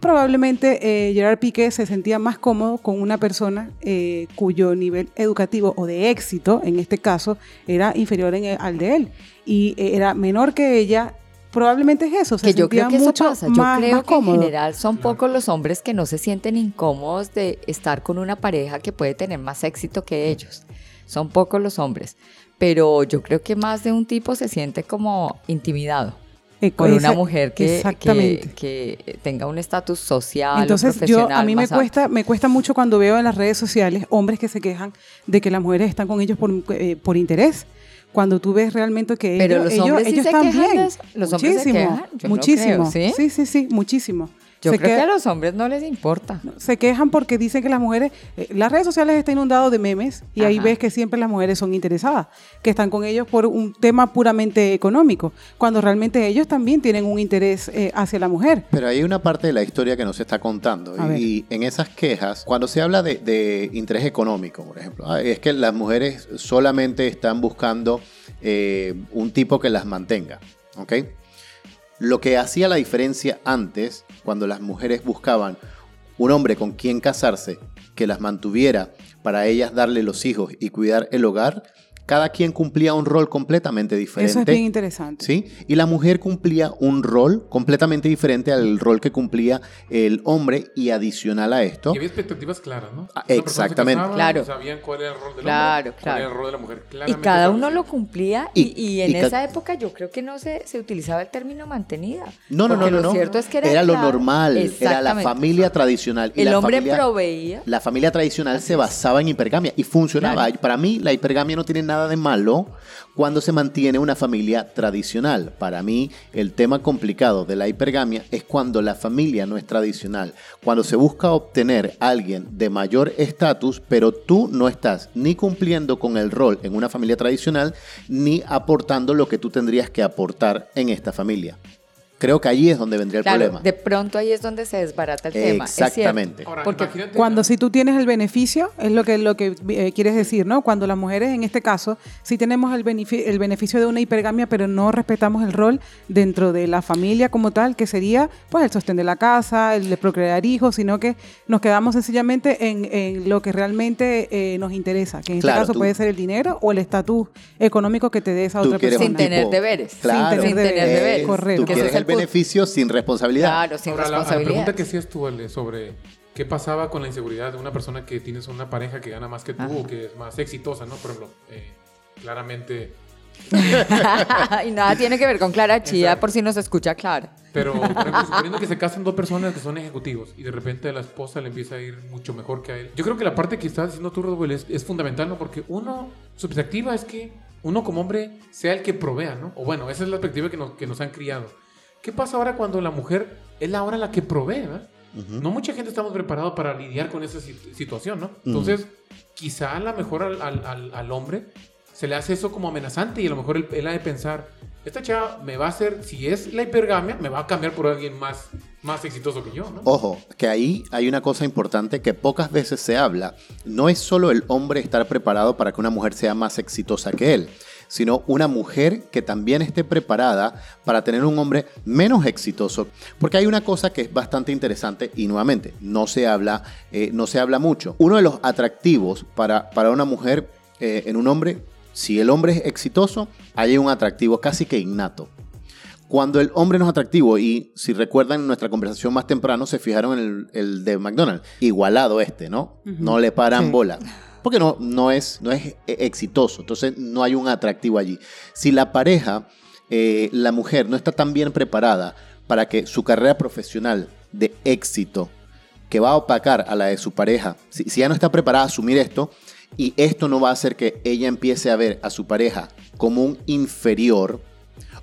Probablemente eh, Gerard Piqué se sentía más cómodo con una persona eh, cuyo nivel educativo o de éxito, en este caso, era inferior en el- al de él. Y eh, era menor que ella probablemente es eso. Se que yo creo que eso pasa. Yo más, creo más que en general son pocos los hombres que no se sienten incómodos de estar con una pareja que puede tener más éxito que ellos. Son pocos los hombres. Pero yo creo que más de un tipo se siente como intimidado por una mujer que, que, que tenga un estatus social Entonces o yo profesional a mí me más alto. cuesta me cuesta mucho cuando veo en las redes sociales hombres que se quejan de que las mujeres están con ellos por, eh, por interés. Cuando tú ves realmente que Pero ellos, los ellos, hombres sí ellos se están bien. Los hombres se muchísimo, quejan. Yo muchísimo. creo, ¿sí? sí, sí, sí, muchísimo. Yo Se creo que que- a los hombres no les importa. se quejan porque dicen que las mujeres, eh, las redes sociales están inundadas de memes y ahí ves que siempre las mujeres son interesadas, que están con ellos por un tema puramente económico, cuando realmente ellos también tienen un interés eh, hacia la mujer. Pero hay una parte de la historia que no se está contando. Y en esas quejas, cuando se habla de, de interés económico, por ejemplo, ah, es que las mujeres solamente están buscando eh, un tipo que las mantenga. ¿Ok? Lo que hacía la diferencia antes, cuando las mujeres buscaban un hombre con quien casarse, que las mantuviera para ellas darle los hijos y cuidar el hogar, cada quien cumplía un rol completamente diferente. Eso es bien interesante. ¿sí? Y la mujer cumplía un rol completamente diferente al rol que cumplía el hombre y adicional a esto. Y había expectativas claras, ¿no? Ah, exactamente. casaba, Claro. Sabían cuál era el rol del Claro, hombre, claro. cuál era el rol de la mujer. Y claramente cada uno lo cumplía y, Y- y en y esa época yo creo que no se, se utilizaba el término mantenida. No, no, no, no, lo no. cierto es que era, lo la- normal, era la familia tradicional. y El la hombre familia- proveía. La familia tradicional se basaba en hipergamia y funcionaba. Claro. Para mí, la hipergamia no tiene nada de malo cuando se mantiene una familia tradicional. Para mí, el tema complicado de la hipergamia es cuando la familia no es tradicional. Cuando se busca obtener alguien de mayor estatus, pero tú no estás ni cumpliendo con el rol en una familia tradicional, ni aportando lo que tú tendrías que aportar en esta familia. Creo que allí es donde vendría el Claro, problema. de pronto ahí es donde se desbarata el tema. Exactamente. Ahora, Porque Cuando si tú tienes el beneficio, es lo que, lo que eh, quieres decir, ¿no? Cuando las mujeres, en este caso, sí tenemos el, benefi- el beneficio de una hipergamia, pero no respetamos el rol dentro de la familia como tal, que sería pues el sostén de la casa, el de procrear hijos, sino que nos quedamos sencillamente en, en lo que realmente eh, nos interesa, que en Claro, este caso tú- puede ser el dinero o el estatus económico que te dé esa otra persona. Sin tener deberes. Claro, Sin tener es- deberes, correcto. Tú Que ese quieres es el el punto. beneficio sin responsabilidad. Claro, sin Ahora, la- a la, responsabilidad. pregunta que hacías tú, Ale, sobre qué pasaba con la inseguridad de una persona que tienes una pareja que gana más que tú Ajá. o que es más exitosa, ¿no? Por ejemplo, eh, claramente. y nada tiene que ver con Clara Chía, Exacto. por si nos escucha Clara. Pero, ejemplo, suponiendo que se casan dos personas que son ejecutivos y de repente a la esposa le empieza a ir mucho mejor que a él. Yo creo que la parte que estás diciendo tú, Rodwell, es, es fundamental, ¿no? Porque uno, su perspectiva es que uno como hombre sea el que provea, ¿no? O bueno, esa es la perspectiva que nos, que nos han criado. ¿Qué pasa ahora cuando la mujer es la hora la que provee, ¿verdad? Ujú. No mucha gente estamos preparados para lidiar con esa sit- situación, ¿no? Entonces, quizá a lo mejor al, al- al- al hombre se le hace eso como amenazante y a lo mejor él, él ha de pensar, esta chava me va a hacer, si es la hipergamia, me va a cambiar por alguien más, más exitoso que yo, ¿no? Ojo, que ahí hay una cosa importante que pocas veces se habla. No es solo el hombre estar preparado para que una mujer sea más exitosa que él, sino una mujer que también esté preparada para tener un hombre menos exitoso. Porque hay una cosa que es bastante interesante y nuevamente no se habla, eh, no se habla mucho. Uno de los atractivos para, para una mujer eh, en un hombre, si el hombre es exitoso, hay un atractivo casi que innato. Cuando el hombre no es atractivo, y si recuerdan nuestra conversación más temprano, se fijaron en el, el de McDonald's, igualado este, ¿no? No le paran Sí. bola. Porque no, no, es, no es e- exitoso, entonces no hay un atractivo allí. Si la pareja, eh, la mujer, no está tan bien preparada para que su carrera profesional de éxito, que va a opacar a la de su pareja, si, si ya no está preparada a asumir esto, y esto no va a hacer que ella empiece a ver a su pareja como un inferior,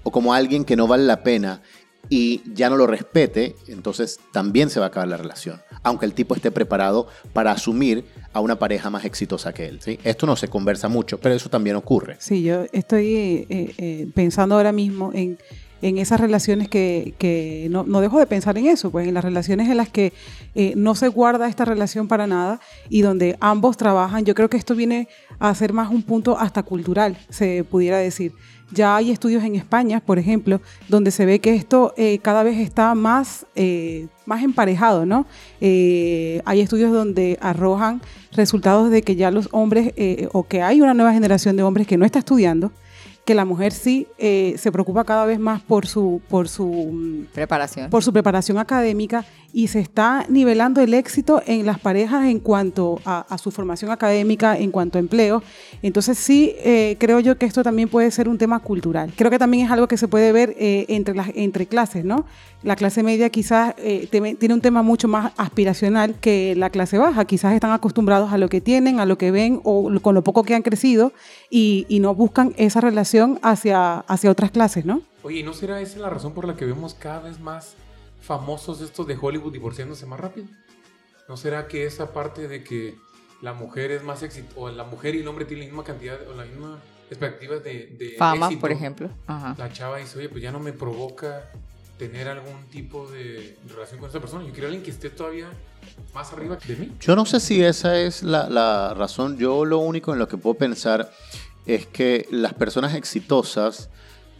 o como alguien que no vale la pena y ya no lo respete, entonces también se va a acabar la relación, aunque el tipo esté preparado para asumir a una pareja más exitosa que él. ¿sí? Esto no se conversa mucho, pero eso también ocurre. Sí, yo estoy eh, eh, pensando ahora mismo en, en esas relaciones que, que no, no dejo de pensar en eso, pues en las relaciones en las que eh, no se guarda esta relación para nada y donde ambos trabajan. Yo creo que esto viene a ser más un punto hasta cultural, se pudiera decir. Ya hay estudios en España, por ejemplo, donde se ve que esto eh, cada vez está más, eh, más emparejado, ¿no? Eh, hay estudios donde arrojan resultados de que ya los hombres, o que hay una nueva generación de hombres que no está estudiando, que la mujer sí eh, se preocupa cada vez más por su, por su mm, Preparación. por su preparación académica y se está nivelando el éxito en las parejas en cuanto a, su formación académica, en cuanto a empleo. Entonces sí, eh, creo yo que esto también puede ser un tema cultural. Creo que también es algo que se puede ver eh, entre, las, entre clases, ¿no? La clase media quizás eh, tiene un tema mucho más aspiracional que la clase baja. Quizás están acostumbrados a lo que tienen, a lo que ven o con lo poco que han crecido y, y no buscan esa relación hacia, hacia otras clases, ¿no? Oye, ¿y no será esa la razón por la que vemos cada vez más famosos estos de Hollywood divorciándose más rápido? ¿No será que esa parte de que la mujer es más éxito, o la mujer y el hombre tienen la misma cantidad, o la misma expectativa de, de Fama, éxito? por ejemplo. Ajá. La chava dice, oye, pues ya no me provoca tener algún tipo de relación con esa persona. Yo quiero alguien que esté todavía más arriba de mí. Yo no sé si esa es la, la razón. Yo lo único en lo que puedo pensar es que las personas exitosas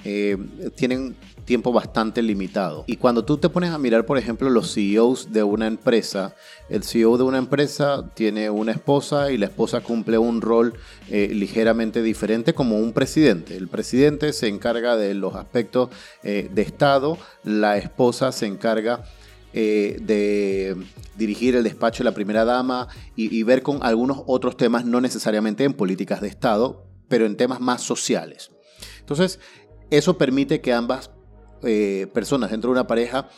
eh, tienen tiempo bastante limitado. Y cuando tú te pones a mirar, por ejemplo, los CEOs de una empresa, el CEO de una empresa tiene una esposa y la esposa cumple un rol eh, ligeramente diferente como un presidente. El presidente se encarga de los aspectos eh, de Estado, la esposa se encarga de dirigir el despacho de la primera dama y ver con algunos otros temas, no necesariamente en políticas de Estado, pero en temas más sociales. Entonces, eso permite que ambas eh, personas dentro de una pareja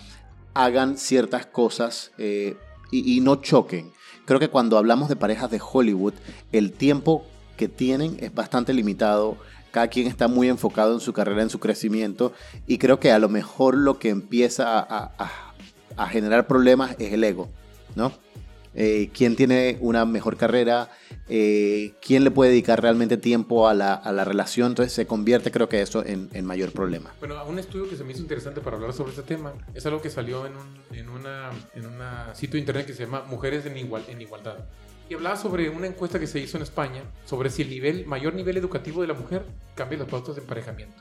hagan ciertas cosas eh, y, no choquen. Creo que cuando hablamos de parejas de Hollywood, el tiempo que tienen es bastante limitado. Cada quien está muy enfocado en su carrera, en su crecimiento. Y creo que a lo mejor lo que empieza a- a generar problemas es el ego, ¿no? Eh, ¿Quién tiene una mejor carrera? Eh, ¿Quién le puede dedicar realmente tiempo a la, a la relación? Entonces se convierte, creo que eso, en, en mayor problema. Bueno, un estudio que se me hizo interesante para hablar sobre este tema es algo que salió en un en una, en una sitio de internet que se llama Mujeres en, Igual, en Igualdad. Y hablaba sobre una encuesta que se hizo en España sobre si el nivel, mayor nivel educativo de la mujer cambia las pautas de emparejamiento.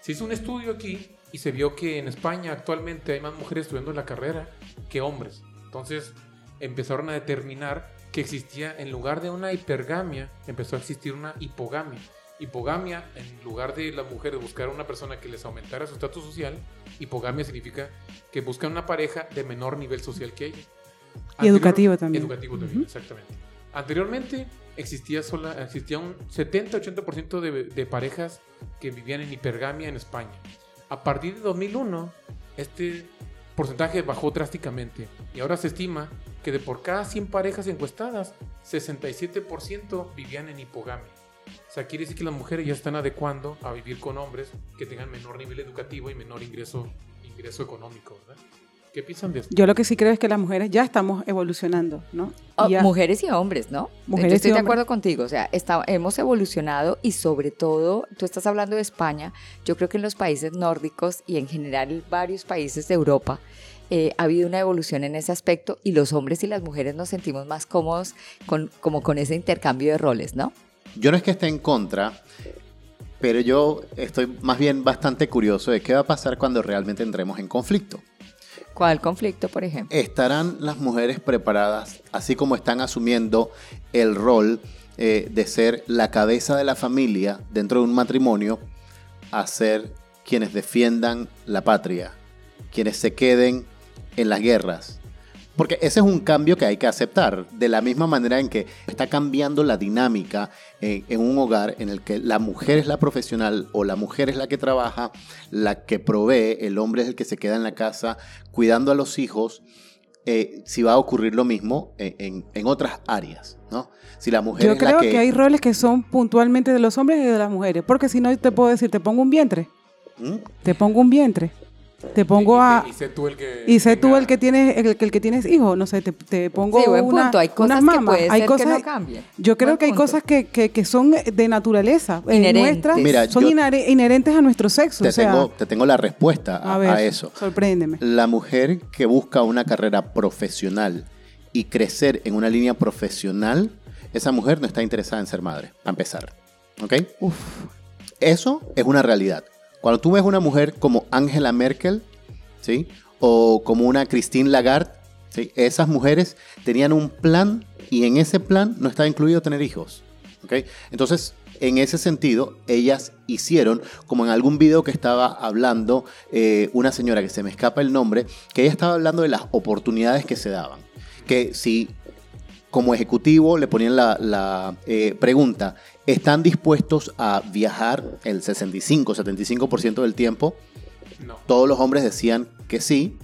Se hizo un estudio aquí y se vio que en España actualmente hay más mujeres estudiando la carrera que hombres. Entonces empezaron a determinar que existía, en lugar de una hipergamia, empezó a existir una hipogamia. Hipogamia, en lugar de las mujeres buscar una persona que les aumentara su estatus social, hipogamia significa que buscan una pareja de menor nivel social que ellos. Y educativo también. Educativo también, exactamente. Anteriormente existía, sola, existía un 70-80% de, de parejas que vivían en hipergamia en España. A partir de 2001, este porcentaje bajó drásticamente y ahora se estima que de por cada 100 parejas encuestadas, 67% vivían en hipogamia. O sea, quiere decir que las mujeres ya están adecuando a vivir con hombres que tengan menor nivel educativo y menor ingreso, ingreso económico. ¿Qué piensan de esto? Yo lo que sí creo es que las mujeres ya estamos evolucionando, ¿no? Oh, Y ya- mujeres y hombres, ¿no? Mujeres Yo estoy y de hombres. acuerdo contigo. O sea, está- hemos evolucionado y sobre todo, tú estás hablando de España, yo creo que en los países nórdicos y en general varios países de Europa eh, ha habido una evolución en ese aspecto y los hombres y las mujeres nos sentimos más cómodos con, como con ese intercambio de roles, ¿no? Yo no es que esté en contra, pero yo estoy más bien bastante curioso de qué va a pasar cuando realmente entremos en conflicto. ¿Cuál conflicto, por ejemplo? ¿Estarán las mujeres preparadas, así como están asumiendo el rol eh, de ser la cabeza de la familia dentro de un matrimonio, a ser quienes defiendan la patria, quienes se queden en las guerras? Porque ese es un cambio que hay que aceptar, de la misma manera en que está cambiando la dinámica eh, en un hogar en el que la mujer es la profesional o la mujer es la que trabaja, la que provee, el hombre es el que se queda en la casa cuidando a los hijos, eh, si va a ocurrir lo mismo en, en- en otras áreas, ¿no? Si la mujer Yo es la creo que... que... hay roles que son puntualmente de los hombres y de las mujeres. Porque si no, te puedo decir, te pongo un vientre. ¿Mm? Te pongo un vientre. Te pongo Y- y- a... Y sé tú el que. Y sé tú el que tienes, el, que- el que tienes hijos, no sé, te, te pongo Sí, buen una- punto. Hay unas cosas que mamas. puede Hay ser cosas, que no cambien. Yo creo Buen que hay punto. cosas que, que, que son de naturaleza, eh, Inherentes. nuestras, Mira, son inherentes a nuestro sexo. Te, o sea, tengo, te tengo la respuesta a, a ver, a eso. sorpréndeme. La mujer que busca una carrera profesional y crecer en una línea profesional, esa mujer no está interesada en ser madre, a empezar. ¿Ok? Uf. Eso es una realidad. Cuando tú ves una mujer como Angela Merkel, ¿sí? O como una Christine Lagarde, ¿sí? Esas mujeres tenían un plan y en ese plan no estaba incluido tener hijos. ¿ok? Entonces, en ese sentido, ellas hicieron, como en algún video que estaba hablando eh, una señora que se me escapa el nombre, que ella estaba hablando de las oportunidades que se daban. Que si como ejecutivo le ponían la, la, eh, pregunta, ¿están dispuestos a viajar el 65, 75% del tiempo? No. Todos los hombres decían que sí,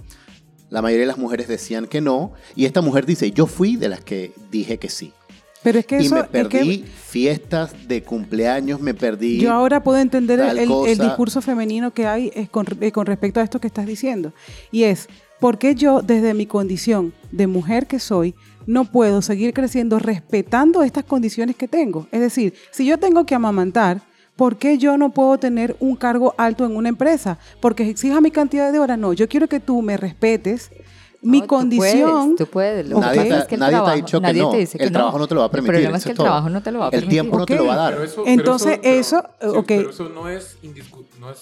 la mayoría de las mujeres decían que no, y esta mujer dice, yo fui de las que dije que sí. Pero es que y eso me es perdí que fiestas de cumpleaños, me perdí... yo ahora puedo entender el, discurso femenino que hay es con, eh, con respecto a esto que estás diciendo. Y es, ¿por qué yo desde mi condición de mujer que soy no puedo seguir creciendo respetando estas condiciones que tengo? Es decir, si yo tengo que amamantar, ¿por qué yo no puedo tener un cargo alto en una empresa? Porque exija mi cantidad de horas. No, yo quiero que tú me respetes. Mi No, tú condición... puedes, tú puedes. Lo que Nadie, te, es que el nadie te ha dicho que nadie no. te dice que el trabajo no te lo va a permitir. El problema es que el todo. trabajo no te lo va a El permitir. tiempo no te lo va a dar. Pero eso, Entonces, pero eso, sí, pero eso no es, no es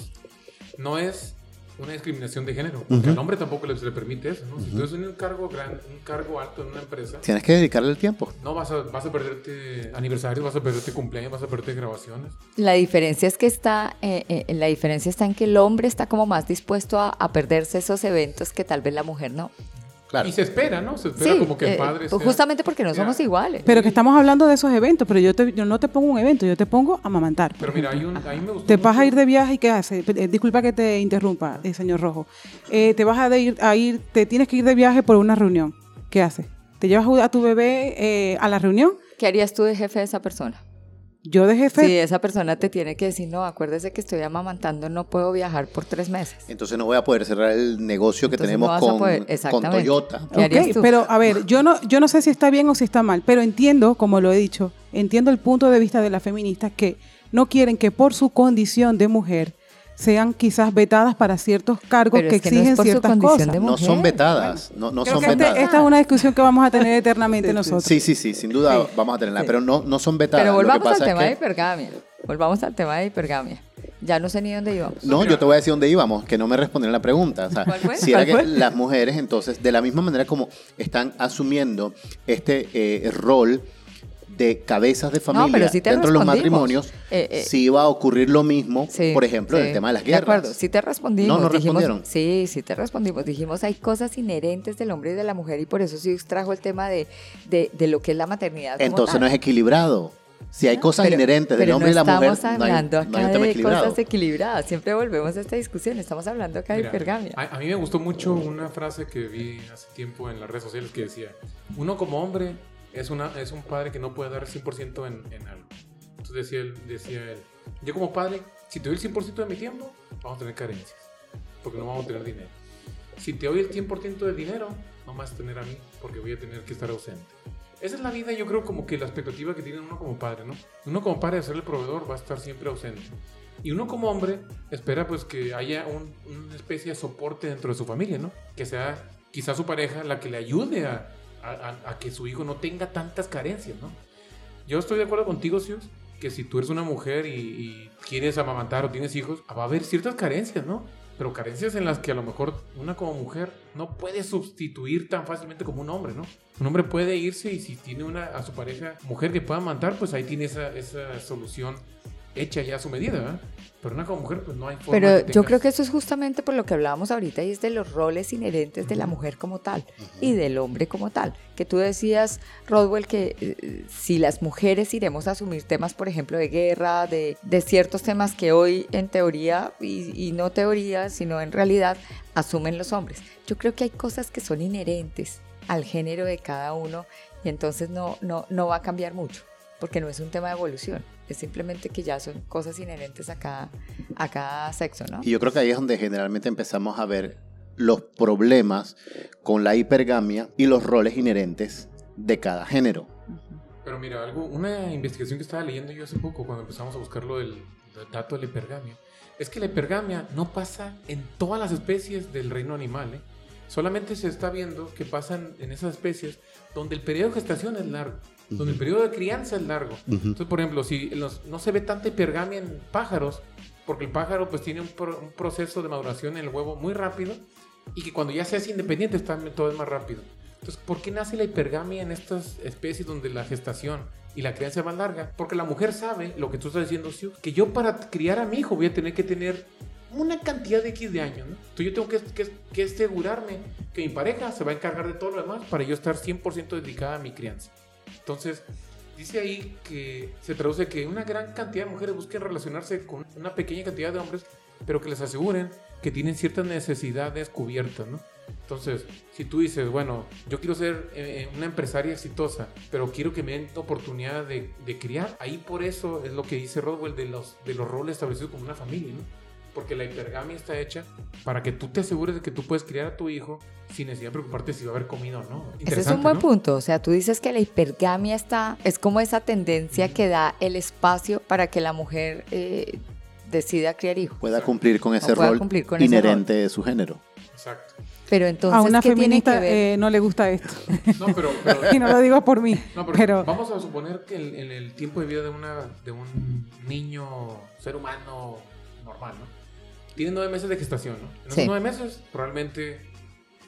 no es una discriminación de género. Porque al hombre tampoco se le permite eso. ¿no? Si tú tienes un cargo, gran, un cargo alto en una empresa, Tienes que dedicarle el tiempo. no vas a, vas a perderte aniversarios, vas a perderte cumpleaños, vas a perderte grabaciones. La diferencia es que está, eh, eh, la diferencia está en que el hombre está como más dispuesto a, a perderse esos eventos que tal vez la mujer no. Claro. Y se espera, ¿no? Se espera Sí, como que el eh, padre pues sea- justamente porque no somos iguales. Pero que estamos hablando de esos eventos, pero yo, te- yo no te pongo un evento, yo te pongo a amamantar. por Pero mira, hay un, a mí me gustó Te vas a ir de viaje y ¿qué haces? Eh, disculpa que te interrumpa, eh, señor Rojo. Eh, te vas a, de ir, a ir, te tienes que ir de viaje por una reunión. ¿Qué haces? ¿Te llevas a tu bebé eh, a la reunión? ¿Qué harías tú de jefe de esa persona? Yo de jefe, Si esa persona te tiene que decir, no, acuérdese que estoy amamantando, no puedo viajar por tres meses. Entonces no voy a poder cerrar el negocio que Entonces tenemos no con, poder- con. Toyota. ¿Qué harías Ok, tú? pero a ver, yo no, yo no sé si está bien o si está mal, pero entiendo, como lo he dicho, entiendo el punto de vista de las feministas que no quieren que por su condición de mujer sean quizás vetadas para ciertos cargos Pero que es que no es exigen ciertas cosas. de No son vetadas. No, no Creo son que este- vetadas. esta es una discusión que vamos a tener eternamente nosotros. Sí, sí, sí, sin duda Sí. vamos a tenerla, Sí. pero no, no son vetadas. Pero Lo que volvamos al es tema de hipergamia. Volvamos al tema de hipergamia. Ya no sé ni dónde íbamos. No, yo te voy a decir dónde íbamos, que no me respondieron la pregunta. O sea, ¿Cuál fue? si era ¿Cuál que fue? las mujeres, entonces, de la misma manera como están asumiendo este eh, rol de cabezas de familia sí te dentro de los matrimonios, Eh, eh, si iba a ocurrir lo mismo, Sí, por ejemplo, en sí, el tema de las De guerras. acuerdo, sí te respondimos. No, no dijimos- respondieron. Sí, sí te respondimos. Dijimos, hay cosas inherentes del hombre y de la mujer y por eso sí extrajo el tema de, de, de lo que es la maternidad. Entonces no es equilibrado. Si hay cosas Pero- inherentes del hombre no y la mujer, estamos no hay, hablando no hay acá un tema de equilibrado. cosas equilibradas. Siempre volvemos a esta discusión. Estamos hablando acá de Mira, hipergamia. A, a mí me gustó mucho una frase que vi hace tiempo en las redes sociales que decía, uno como hombre es, una, es un padre que no puede dar 100% en, en algo. Entonces decía él, decía él, yo como padre, si te doy el 100% de mi tiempo, vamos a tener carencias, porque no vamos a tener dinero. Si te doy el 100% del dinero, no vas a tener a mí, porque voy a tener que estar ausente. Esa es la vida, yo creo, como que la expectativa que tiene uno como padre, ¿no? Uno como padre de ser el proveedor va a estar siempre ausente. Y uno como hombre espera pues que haya un- una especie de soporte dentro de su familia, ¿no? Que sea quizás su pareja la que le ayude a, a- a- que su hijo no tenga tantas carencias, ¿no? Yo estoy de acuerdo contigo, Sius, que si tú eres una mujer y, y quieres amamantar o tienes hijos, va a haber ciertas carencias, ¿no? Pero carencias en las que a lo mejor una como mujer no puede sustituir tan fácilmente como un hombre, ¿no? Un hombre puede irse y si tiene una, a su pareja mujer que pueda amamantar, pues ahí tiene esa, esa solución hecha ya a su medida, ¿verdad? Pero una como mujer, pues no hay forma Pero yo tengas- creo que eso es justamente por lo que hablábamos ahorita y es de los roles inherentes de la mujer como tal y del hombre como tal. Que tú decías, Rodwell, que eh, si las mujeres iremos a asumir temas, por ejemplo, de guerra, de, de ciertos temas que hoy en teoría y, y no teoría, sino en realidad asumen los hombres. Yo creo que hay cosas que son inherentes al género de cada uno y entonces no, no, no va a cambiar mucho porque no es un tema de evolución, es simplemente que ya son cosas inherentes a cada, a cada sexo, ¿no? Y yo creo que ahí es donde generalmente empezamos a ver los problemas con la hipergamia y los roles inherentes de cada género. Pero mira, algo, una investigación que estaba leyendo yo hace poco cuando empezamos a buscar lo del, del dato de la hipergamia, es que la hipergamia no pasa en todas las especies del reino animal, ¿eh? Solamente se está viendo que pasan en esas especies donde el periodo de gestación es largo, donde el periodo de crianza es largo. Entonces, por ejemplo, si los- no se ve tanta hipergamia en pájaros, porque el pájaro pues tiene un, pro- un proceso de maduración en el huevo muy rápido y que cuando ya se hace independiente está todo es más rápido. Entonces, ¿por qué nace la hipergamia en estas especies donde la gestación y la crianza es más larga? Porque la mujer sabe lo que tú estás diciendo, Siu, que yo para criar a mi hijo voy a tener que tener una cantidad de X de años, ¿no? Entonces yo tengo que, que, que asegurarme que mi pareja se va a encargar de todo lo demás para yo estar 100% dedicada a mi crianza. Entonces, dice ahí que se traduce que una gran cantidad de mujeres busquen relacionarse con una pequeña cantidad de hombres, pero que les aseguren que tienen ciertas necesidades cubiertas, ¿no? Entonces, si tú dices, bueno, yo quiero ser eh, una empresaria exitosa, pero quiero que me den oportunidad de, de, criar, ahí por eso es lo que dice Rodwell de los, de los roles establecidos como una familia, ¿no? Porque la hipergamia está hecha para que tú te asegures de que tú puedes criar a tu hijo sin necesidad de preocuparte si va a haber comido o no. Ese es un buen ¿no? punto. O sea, tú dices que la hipergamia está, es como esa tendencia que da el espacio para que la mujer eh, decida criar hijos. Pueda cumplir con ese rol cumplir con inherente ese rol. de su género. Exacto. Pero entonces, a una ¿qué feminista tiene que ver? eh, no le gusta esto. No, pero, pero y no lo digo por mí. No, pero, pero, vamos a suponer que en el, el, tiempo de vida de, una, de un niño, ser humano normal, ¿no? Tiene nueve meses de gestación, ¿no? En esos Sí. nueve meses, probablemente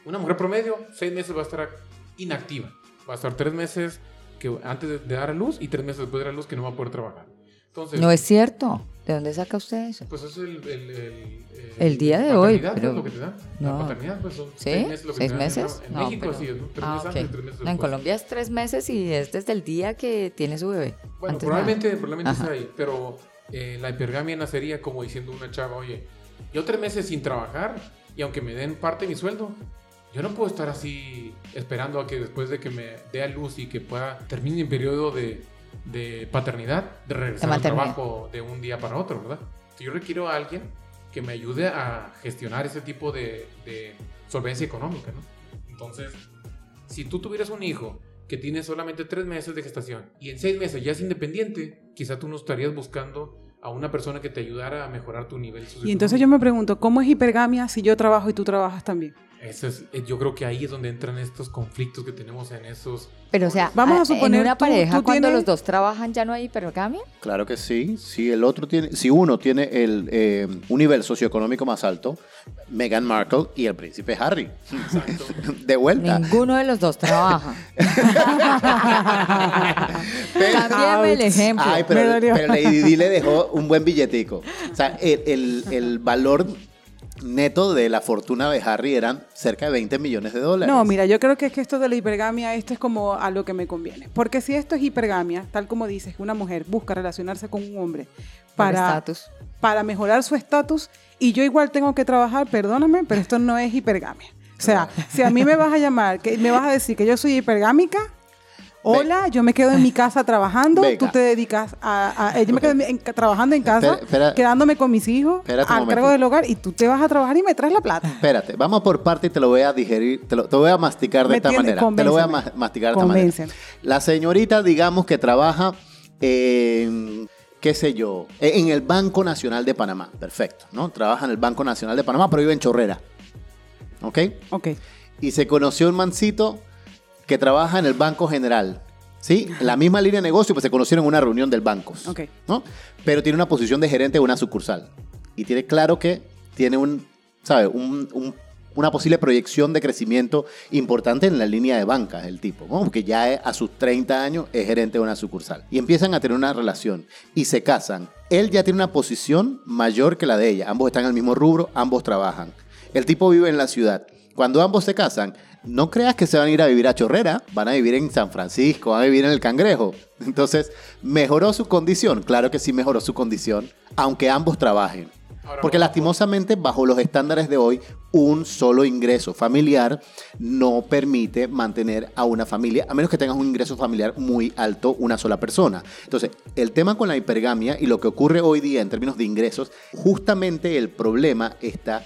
una mujer promedio, seis meses va a estar inactiva. Va a estar tres meses que, antes de, de dar a luz y tres meses después de dar a luz que no va a poder trabajar. Entonces, No es cierto. ¿De dónde saca usted eso? pues es el, el, el, El día de hoy, pero- es lo que te. No. La paternidad, pues son ¿Sí? seis meses. Lo que ¿Seis te dan. meses? En, No, México pero- así es, ¿no? Tres Ah, meses ok. antes, tres meses No, en después. Colombia es tres meses y es desde el día que tiene su bebé. Bueno, Antes probablemente, probablemente sea ahí, pero eh, la hipergamia nacería como diciendo una chava, oye, yo tres meses sin trabajar y aunque me den parte de mi sueldo, yo no puedo estar así esperando a que después de que me dé a luz y que pueda termine mi periodo de, de paternidad, de regresar al trabajo de un día para otro, ¿verdad? Yo requiero a alguien que me ayude a gestionar ese tipo de, de solvencia económica, ¿no? Entonces, si tú tuvieras un hijo que tiene solamente tres meses de gestación y en seis meses ya es independiente, quizá tú no estarías buscando a una persona que te ayudara a mejorar tu nivel y entonces yo me pregunto, ¿cómo es hipergamia si yo trabajo y tú trabajas también? Eso es, eh, yo creo que ahí es donde entran estos conflictos que tenemos en esos... Pero o sea, Vamos a suponer, una tú- pareja tú cuando tienes- los dos trabajan ya no hay hipergamia. Claro que sí. Si el otro tiene, si uno tiene el, eh, un nivel socioeconómico más alto, Meghan Markle y el príncipe Harry. Exacto. De vuelta. Ninguno de los dos trabaja. Pero- Cámbiame el ejemplo. Ay, pero, pero Lady Di le dejó un buen billetico. O sea, el, el- el valor neto de la fortuna de Harry eran cerca de 20 millones de dólares. No, mira, yo creo que es que esto de la hipergamia, esto es como a lo que me conviene. Porque si esto es hipergamia, tal como dices, que una mujer busca relacionarse con un hombre para, para mejorar su estatus y yo igual tengo que trabajar, perdóname, pero esto no es hipergamia. O sea, si a mí me vas a llamar, que me vas a decir que yo soy hipergámica, hola, yo me quedo en mi casa trabajando, Venga. tú te dedicas a... a- yo me quedo en- trabajando en casa, Espera, espera. quedándome con mis hijos, al cargo del hogar, y tú te vas a trabajar y me traes la plata. Espérate, vamos por parte y te lo voy a digerir, te, lo, te voy a masticar de ¿Me esta manera. Te lo voy a ma- masticar de esta manera. La señorita, digamos que trabaja en, qué sé yo, en el Banco Nacional de Panamá. Perfecto, ¿no? Trabaja en el Banco Nacional de Panamá, pero vive en Chorrera. ¿Ok? Ok. y se conoció un mancito que trabaja en el Banco General. ¿Sí? La misma línea de negocio, pues se conocieron en una reunión del banco. Ok. ¿no? Pero tiene una posición de gerente de una sucursal. Y tiene claro que tiene un, ¿sabe? Un- un- una posible proyección de crecimiento importante en la línea de banca, el tipo, ¿no? Porque ya es- a sus 30 años es gerente de una sucursal. Y empiezan a tener una relación y se casan. Él ya tiene una posición mayor que la de ella. Ambos están en el mismo rubro, ambos trabajan. El tipo vive en la ciudad. Cuando ambos se casan, no creas que se van a ir a vivir a Chorrera, van a vivir en San Francisco, van a vivir en el Cangrejo. Entonces, ¿mejoró su condición? Claro que sí mejoró su condición, aunque ambos trabajen. Porque lastimosamente, bajo los estándares de hoy, un solo ingreso familiar no permite mantener a una familia, a menos que tengas un ingreso familiar muy alto, una sola persona. Entonces, el tema con la hipergamia y lo que ocurre hoy día en términos de ingresos, justamente el problema está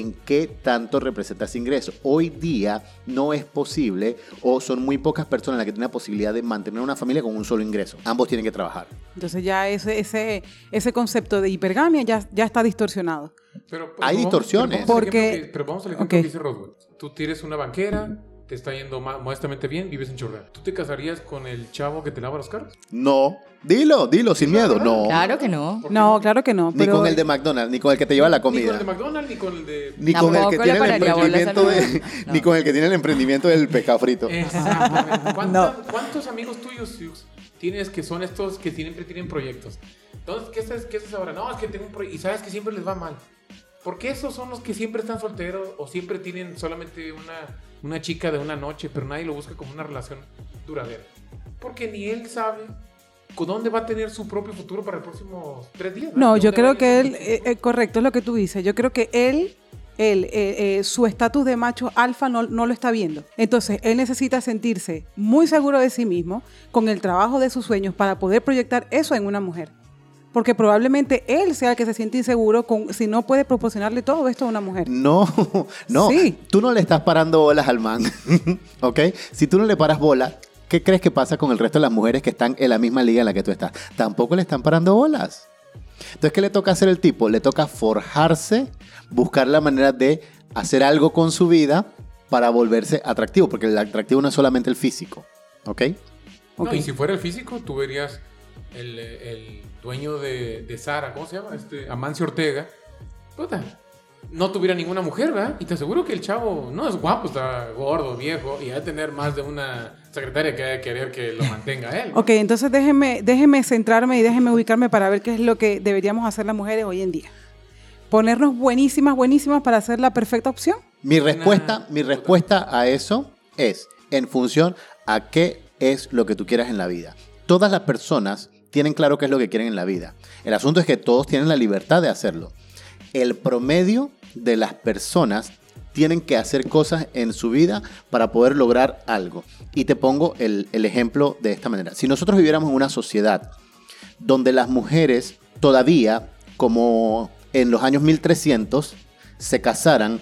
en qué tanto representa ese ingreso. Hoy día no es posible o son muy pocas personas las que tienen la posibilidad de mantener una familia con un solo ingreso. Ambos tienen que trabajar. Entonces ya ese, ese, ese concepto de hipergamia ya, ya está distorsionado. Pero, Hay vamos- distorsiones. Pero vamos, al Porque- ejemplo que, pero vamos al ejemplo que dice Roswell. Tú tienes una banquera, te está yendo modestamente bien, vives en Chorrea. ¿Tú te casarías con el chavo que te lava los carros? No. Dilo, dilo, sin miedo. No. Claro que no. No, claro que no. Ni pero con el de McDonald's, ni con el que te lleva la Ni con comida. el de McDonald's, ni con el de... Ni con el que le tiene el pararía bolas al emprendimiento de. No. ni con el que tiene el emprendimiento del pescado frito. Exactamente. ¿Cuánta- ¿Cuántos amigos tuyos Siux, tienes que son estos que siempre tienen proyectos? Entonces, ¿qué haces, qué haces ahora? No, es que tengo un proyecto y sabes que siempre les va mal. Porque esos son los que siempre están solteros o siempre tienen solamente una, una chica de una noche, pero nadie lo busca como una relación duradera. Porque ni él sabe dónde va a tener su propio futuro para los próximos tres días. No, ¿De yo creo que él, eh, eh, correcto es lo que tú dices, yo creo que él, él eh, eh, su estatus de macho alfa no, no lo está viendo. Entonces, él necesita sentirse muy seguro de sí mismo, con el trabajo de sus sueños, para poder proyectar eso en una mujer. Porque probablemente él sea el que se siente inseguro con, si no puede proporcionarle todo esto a una mujer. No, no. Sí. Tú no le estás parando bolas al man. ¿Ok? Si tú no le paras bola, ¿qué crees que pasa con el resto de las mujeres que están en la misma liga en la que tú estás? Tampoco le están parando bolas. Entonces, ¿qué le toca hacer el tipo? Le toca forjarse, buscar la manera de hacer algo con su vida para volverse atractivo, porque el atractivo no es solamente el físico. ¿Ok? No, Ok. y si fuera el físico, tú verías el, el dueño de, de Sara, ¿cómo se llama? Este, Amancio Ortega. Puta, no tuviera ninguna mujer, ¿verdad? Y te aseguro que el chavo no es guapo, está gordo, viejo, y ha de tener más de una secretaria que ha de querer que lo mantenga él. Ok, entonces déjeme, déjeme centrarme y déjeme ubicarme para ver qué es lo que deberíamos hacer las mujeres hoy en día. Ponernos buenísimas, buenísimas para hacer la perfecta opción. Mi respuesta, Nah. mi respuesta a eso es en función a qué es lo que tú quieras en la vida. Todas las personas tienen claro qué es lo que quieren en la vida. El asunto es que todos tienen la libertad de hacerlo. El promedio de las personas tienen que hacer cosas en su vida para poder lograr algo. Y te pongo el, el ejemplo de esta manera. Si nosotros viviéramos en una sociedad donde las mujeres todavía, como en los años 1300, se casaran,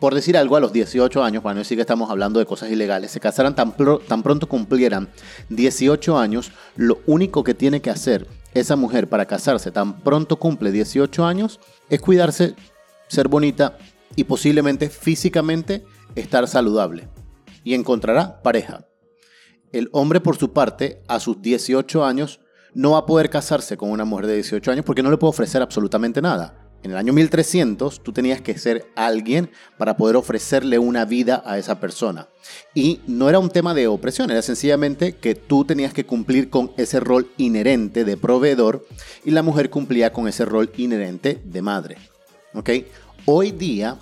por decir algo, a los 18 años, para no decir que estamos hablando de cosas ilegales, se casaran tan, pro- tan pronto cumplieran 18 años, lo único que tiene que hacer esa mujer para casarse tan pronto cumple 18 años es cuidarse, ser bonita y posiblemente físicamente estar saludable. Y encontrará pareja. El hombre, por su parte, a sus 18 años, no va a poder casarse con una mujer de 18 años porque no le puede ofrecer absolutamente nada. En el año 1300 tú tenías que ser alguien para poder ofrecerle una vida a esa persona. Y no era un tema de opresión, era sencillamente que tú tenías que cumplir con ese rol inherente de proveedor y la mujer cumplía con ese rol inherente de madre. ¿Ok? Hoy día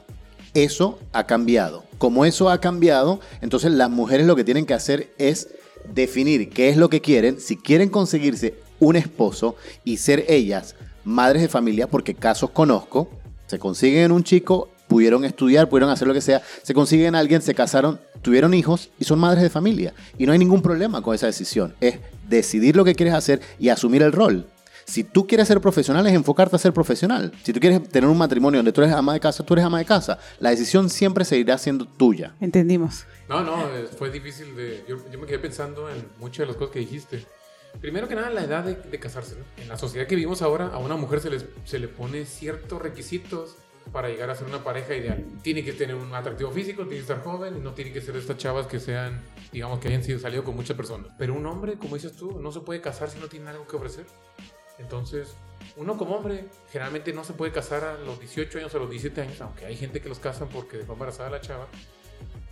eso ha cambiado. Como eso ha cambiado, entonces las mujeres lo que tienen que hacer es definir qué es lo que quieren, si quieren conseguirse un esposo y ser ellas madres de familia, porque casos conozco, se consiguen un chico, pudieron estudiar, pudieron hacer lo que sea, se consiguen a alguien, se casaron, tuvieron hijos y son madres de familia. Y no hay ningún problema con esa decisión. Es decidir lo que quieres hacer y asumir el rol. Si tú quieres ser profesional, es enfocarte a ser profesional. Si tú quieres tener un matrimonio donde tú eres ama de casa, tú eres ama de casa. La decisión siempre seguirá siendo tuya. Entendimos. No, no, eh, fue difícil de... Yo, yo me quedé pensando en muchas de las cosas que dijiste. Primero que nada, la edad de, de casarse. ¿no? En la sociedad que vivimos ahora, a una mujer se, les, se le pone ciertos requisitos para llegar a ser una pareja ideal. Tiene que tener un atractivo físico, tiene que estar joven, y no tiene que ser de estas chavas que sean, digamos, que hayan sido salido con muchas personas. Pero un hombre, como dices tú, no se puede casar si no tiene algo que ofrecer. Entonces, uno como hombre generalmente no se puede casar a los 18 años o a los 17 años, aunque hay gente que los casan porque dejó embarazada a la chava,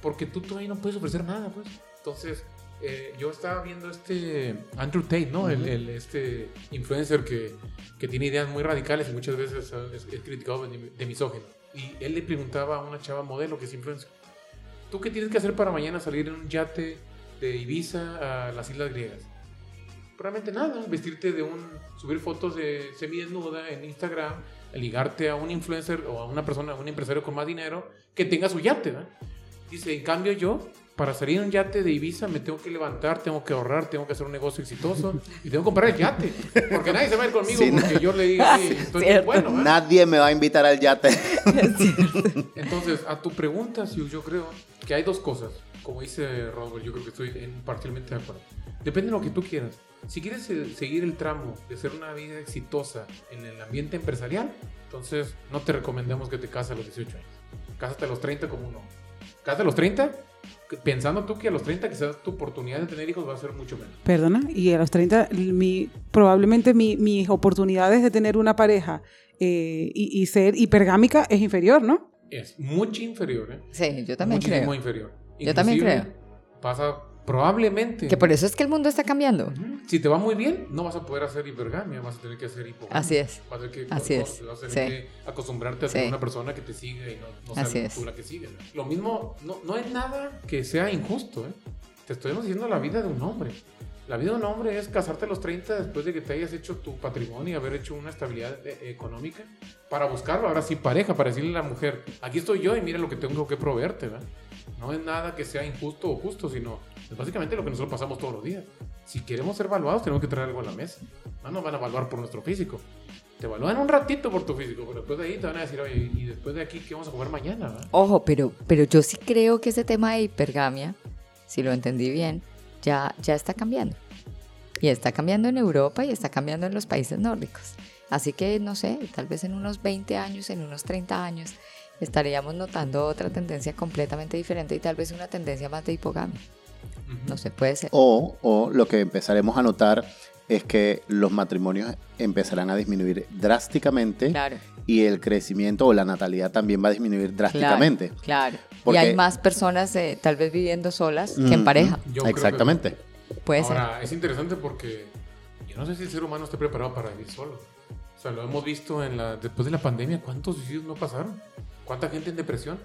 porque tú todavía no puedes ofrecer nada, pues. Entonces, eh, yo estaba viendo este Andrew Tate, ¿no? el, el- este influencer que, que tiene ideas muy radicales y muchas veces es, es criticado de, de misógino. Y él le preguntaba a una chava modelo que es influencer, ¿tú qué tienes que hacer para mañana salir en un yate de Ibiza a las Islas Griegas? Realmente nada, vestirte de un, subir fotos de semidesnuda en Instagram, ligarte a un influencer o a una persona, a un empresario con más dinero que tenga su yate, ¿verdad? Dice, en cambio yo, para salir en un yate de Ibiza me tengo que levantar, tengo que ahorrar, tengo que hacer un negocio exitoso y tengo que comprar el yate. Porque nadie se va a ir conmigo Sí, porque yo le diga, "Oye, estoy bien bueno, ¿verdad? Nadie me va a invitar al yate. Entonces, a tu pregunta, Siu, yo creo que hay dos cosas. Como dice Rodwell, yo creo que estoy en parcialmente de acuerdo. Depende de lo que tú quieras. Si quieres eh, seguir el tramo de hacer una vida exitosa en el ambiente empresarial, entonces no te recomendamos que te cases a los 18 años. Cásate a los 30 como uno. Cásate a los 30 pensando tú que a los 30 quizás tu oportunidad de tener hijos va a ser mucho menos. Perdona, y a los 30, mi, probablemente mi- mis oportunidades de tener una pareja eh, y, y ser hipergámica es inferior, ¿no? Es mucho inferior, ¿eh? Sí, yo también Muchísimo creo. inferior. Yo también Inclusive, Pasa probablemente. Que por eso es que el mundo está cambiando. Ujú. Si te va muy bien, no vas a poder hacer hipergamia, vas a tener que hacer hipogamia. Así es. Vas a tener que, Así no, es. Vas a tener Sí. que acostumbrarte a Sí. tener una persona que te siga y no, no Así sea es. tú la que sigue. ¿no? Lo mismo, no, no es nada que sea injusto. ¿eh? Te estoy diciendo la vida de un hombre. La vida de un hombre es casarte a los 30 después de que te hayas hecho tu patrimonio y haber hecho una estabilidad eh, económica para buscarlo. Ahora sí, pareja, para decirle a la mujer, aquí estoy yo y mira lo que tengo que proveerte. ¿verdad? No es nada que sea injusto o justo, sino es básicamente lo que nosotros pasamos todos los días. Si queremos ser evaluados, tenemos que traer algo a la mesa. No nos van a evaluar por nuestro físico. Te evalúan un ratito por tu físico, pero después de ahí te van a decir, oye, y después de aquí, ¿qué vamos a comer mañana? verdad? Ojo, pero, pero yo sí creo que ese tema de hipergamia, si lo entendí bien, ya, ya está cambiando. Y está cambiando en Europa y está cambiando en los países nórdicos. Así que, no sé, tal vez en unos 20 años, en unos 30 años, estaríamos notando otra tendencia completamente diferente y tal vez una tendencia más de hipogamia. No sé, puede ser. O, o lo que empezaremos a notar es que los matrimonios empezarán a disminuir drásticamente Claro, y el crecimiento o la natalidad también va a disminuir drásticamente. claro. Porque- Y hay más personas eh, tal vez viviendo solas que en pareja. Yo creo que- Exactamente. Puede ser. Ahora, es interesante porque yo no sé si el ser humano esté preparado para vivir solo. O sea, lo hemos visto en la, después de la pandemia, ¿cuántos suicidios no pasaron? ¿Cuánta gente en depresión?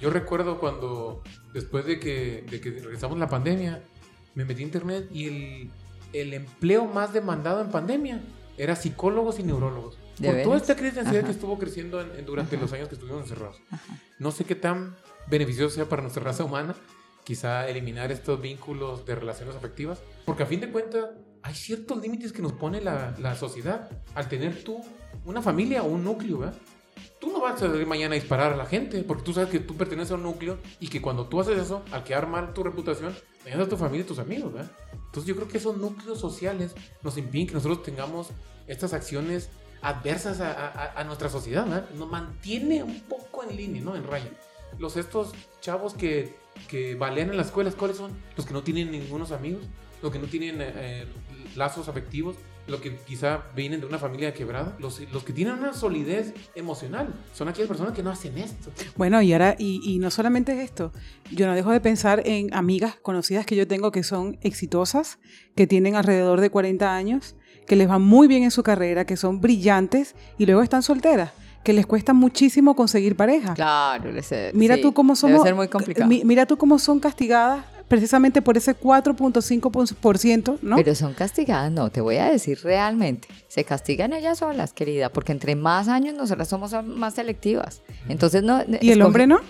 Yo recuerdo cuando, después de que, de que regresamos la pandemia, me metí a internet y el, el empleo más demandado en pandemia era psicólogos y neurólogos. ¿De Por toda esta crisis de ansiedad Ajá. que estuvo creciendo en- en- durante Ajá. los años que estuvimos encerrados. Ajá. No sé qué tan beneficioso sea para nuestra raza humana, quizá eliminar estos vínculos de relaciones afectivas, porque a fin de cuentas hay ciertos límites que nos pone la, la sociedad al tener tú una familia o un núcleo, ¿verdad? Tú no vas a salir mañana a disparar a la gente, porque tú sabes que tú perteneces a un núcleo y que cuando tú haces eso, al quedar mal tu reputación, dañas a tu familia y tus amigos, ¿verdad? Entonces yo creo que esos núcleos sociales nos impiden que nosotros tengamos estas acciones adversas a, a- a nuestra sociedad, ¿verdad? Nos mantiene un poco en línea, ¿no? En raya. Los estos chavos que, que balean en las escuelas, ¿cuáles son? Los que no tienen ningunos amigos, los que no tienen eh, eh, lazos afectivos, los que quizá vienen de una familia quebrada, los, los que tienen una solidez emocional, son aquellas personas que no hacen esto. Bueno, y ahora, y, y no solamente es esto, yo no dejo de pensar en amigas conocidas que yo tengo que son exitosas, que tienen alrededor de 40 años, que les va muy bien en su carrera, que son brillantes y luego están solteras, que les cuesta muchísimo conseguir pareja. Claro, les- Mira sí, tú cómo somos. Debe ser muy complicado. mi- mira tú cómo son castigadas precisamente por ese 4.5%, ¿no? Pero son castigadas, no, te voy a decir realmente. Se castigan ellas solas, querida, porque entre más años nosotras somos más selectivas. Entonces no. ¿Y el hombre no?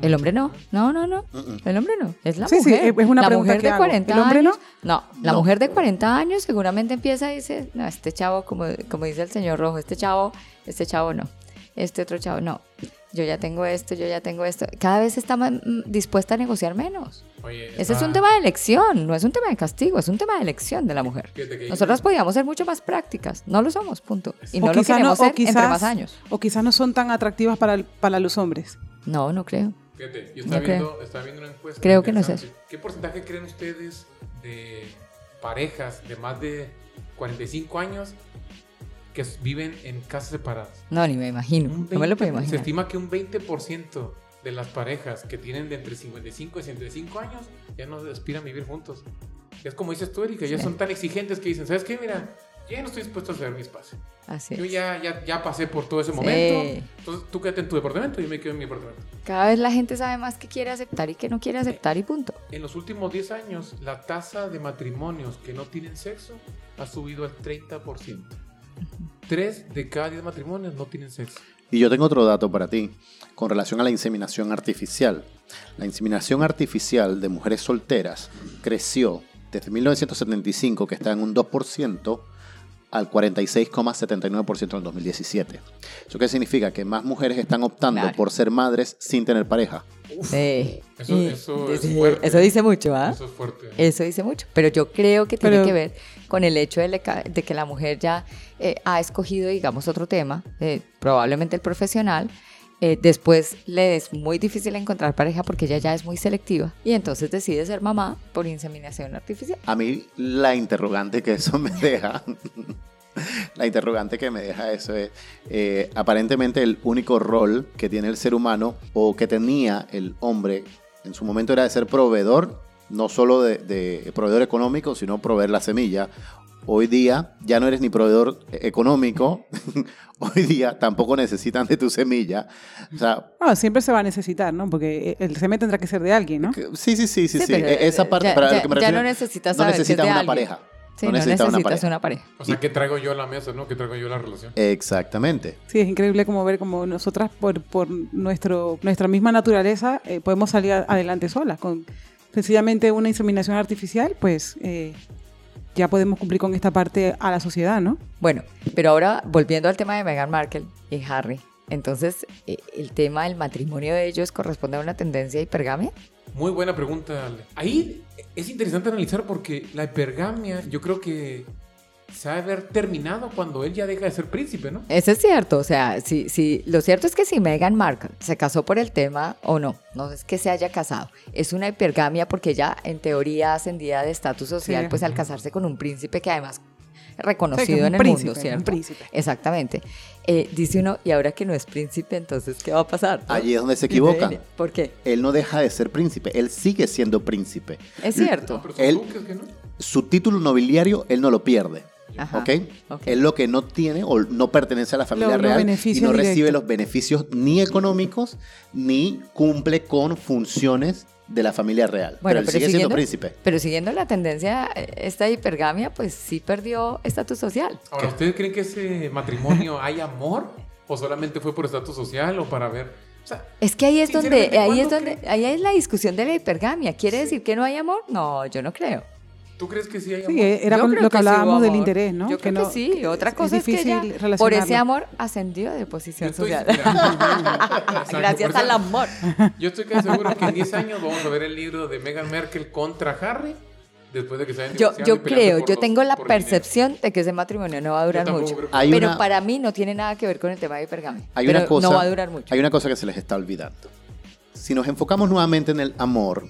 El hombre no. No, no, no. El hombre no. Es la Sí, sí, mujer. es una la pregunta mujer que de hago. 40 ¿El hombre no? años. No, la No. mujer de 40 años seguramente empieza y dice, no, este chavo, como, como dice el señor Rojo, este chavo, este chavo no. Este otro chavo no. Yo ya tengo esto, yo ya tengo esto. Cada vez está más, mm, dispuesta a negociar menos. Oye, Ese es un tema de elección, no es un tema de castigo, es un tema de elección de la mujer. Nosotras podíamos ser mucho más prácticas, no lo somos, punto. Y O no lo queremos o ser entre más años. O quizás no son tan atractivas para, el- para los hombres. No, no creo. Fíjate, yo No estaba, creo. viendo, estaba viendo una encuesta. Creo que no es interesante. ¿Qué porcentaje creen ustedes de parejas de más de 45 años que viven en casas separadas? No, ni me imagino. No me lo puedo 20 Se imaginar. estima que un 20% de las parejas que tienen de entre 55 y 65 años ya no aspiran a vivir juntos. Es como dices tú, Erika, ya Sí. son tan exigentes que dicen, ¿sabes qué? Mira, ya no estoy dispuesto a hacer mi espacio. Así Yo es. ya, ya, ya pasé por todo ese Sí. momento. Entonces tú quédate en tu departamento y yo me quedo en mi apartamento. Cada vez la gente sabe más que quiere aceptar y que no quiere aceptar y punto. En los últimos 10 años, la tasa de matrimonios que no tienen sexo ha subido al 30%. Tres de cada 10 matrimonios no tienen sexo. Y yo tengo otro dato para ti con relación a la inseminación artificial. La inseminación artificial de mujeres solteras creció desde 1975, que está en un 2%, al 46,79% en el 2017. ¿Eso qué significa? Que más mujeres están optando Claro. por ser madres sin tener pareja. Sí. Eso- eso es fuerte. eso dice mucho, ¿ah? Eso es fuerte. Eso dice mucho, pero yo creo que tiene Pero- que ver con el hecho de, de que la mujer ya eh, ha escogido, digamos, otro tema, eh, probablemente el profesional, eh, después le es muy difícil encontrar pareja porque ella ya es muy selectiva y entonces decide ser mamá por inseminación artificial. A mí la interrogante que eso me deja, la interrogante que me deja eso es, eh, aparentemente el único rol que tiene el ser humano o que tenía el hombre en su momento era de ser proveedor, no solo de, de proveedor económico, sino proveer la semilla Hoy día ya no eres ni proveedor económico, hoy día tampoco necesitan de tu semilla. O sea, bueno, siempre se va a necesitar, ¿no? Porque el semen tendrá que ser de alguien, ¿no? Sí, sí, sí, sí, sí. E-, esa parte ya, para ya, lo que me ya refiero, no necesitas no necesitas una alguien. pareja. Sí, no no necesitas una necesitas pareja. una pareja. O sea, que traigo yo a la mesa, ¿no? Que traigo yo a la relación. Exactamente. Sí, es increíble como ver como nosotras por, por nuestro, nuestra misma naturaleza eh, podemos salir adelante solas. Con sencillamente una inseminación artificial, pues eh, ya podemos cumplir con esta parte a la sociedad, ¿no? Bueno, pero ahora volviendo al tema de Meghan Markle y Harry. Entonces, eh, el tema del matrimonio de ellos corresponde a una tendencia hipergamia. Muy buena pregunta, Ale. Ahí es interesante analizar porque la hipergamia, yo creo que se ha de haber terminado cuando él ya deja de ser príncipe, ¿no? Eso es cierto, o sea, si, si, lo cierto es que si Meghan Markle se casó por el tema o no, no es que se haya casado, es una hipergamia porque ella en teoría ascendía de estatus social, Sí. pues al casarse con un príncipe que además Sí, reconocido es un en el príncipe, mundo, un ¿cierto? príncipe. Exactamente. Eh, dice uno, y ahora que no es príncipe, entonces, ¿qué va a pasar? no? Allí es donde se equivocan. Dice, ¿Por qué? Él no deja de ser príncipe, él sigue siendo príncipe. Es cierto. No, pero son Él- duques, ¿qué no? Su título nobiliario él no lo pierde. Ajá. ¿Ok? ok. Él lo que no tiene o no pertenece a la familia real y no recibe los beneficios ni económicos ni cumple con funciones de la familia real. pero él sigue siendo príncipe. Pero siguiendo la tendencia, eh, esta hipergamia, pues sí perdió estatus social. Ahora, ¿ustedes creen que ese matrimonio hay amor? ¿O solamente fue por estatus social o para ver? O sea, Es que ahí es donde, ahí es ¿cuándo donde, ahí es la discusión de la hipergamia. ¿Quiere decir que no hay amor? No, yo no creo. ¿Tú crees que sí hay amor? Sí, eh, era Yo con lo que hablábamos del interés, ¿no? Yo creo que, no- sí. Otra cosa es, que difícil ella, por ese amor, ascendió de posición estoy- social. Gracias al amor. Yo estoy casi seguro que en 10 años vamos a ver el libro de Meghan Merkel contra Harry después de que se hayan Yo, yo creo, yo los- tengo la por dinero. percepción de que ese matrimonio no va a durar mucho. que- Hay Pero una- para mí no tiene nada que ver con el tema de hipergamia. Hay pero una cosa, no va a durar mucho. Hay una cosa que se les está olvidando. Si nos enfocamos nuevamente en el amor,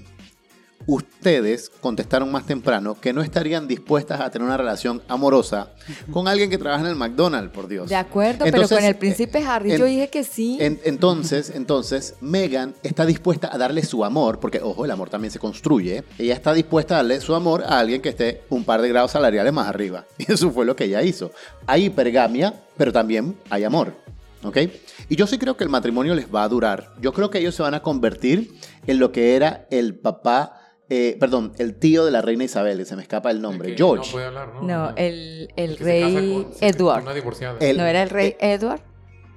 ustedes contestaron más temprano que no estarían dispuestas a tener una relación amorosa con alguien que trabaja en el McDonald's, por Dios. De acuerdo, Entonces, pero con el príncipe Harry en- yo dije que sí. En- entonces, entonces, Megan está dispuesta a darle su amor, porque ojo, el amor también se construye. Ella está dispuesta a darle su amor a alguien que esté un par de grados salariales más arriba. Y eso fue lo que ella hizo. Hay hipergamia, pero también hay amor. ¿Ok? Y yo sí creo que el matrimonio les va a durar. Yo creo que ellos se van a convertir en lo que era el papá, eh, perdón, el tío de la reina Isabel, que se me escapa el nombre, George. No puede hablar, ¿no? no, el, el rey con- Edward. Una divorciada. El- ¿No era el rey eh, Edward?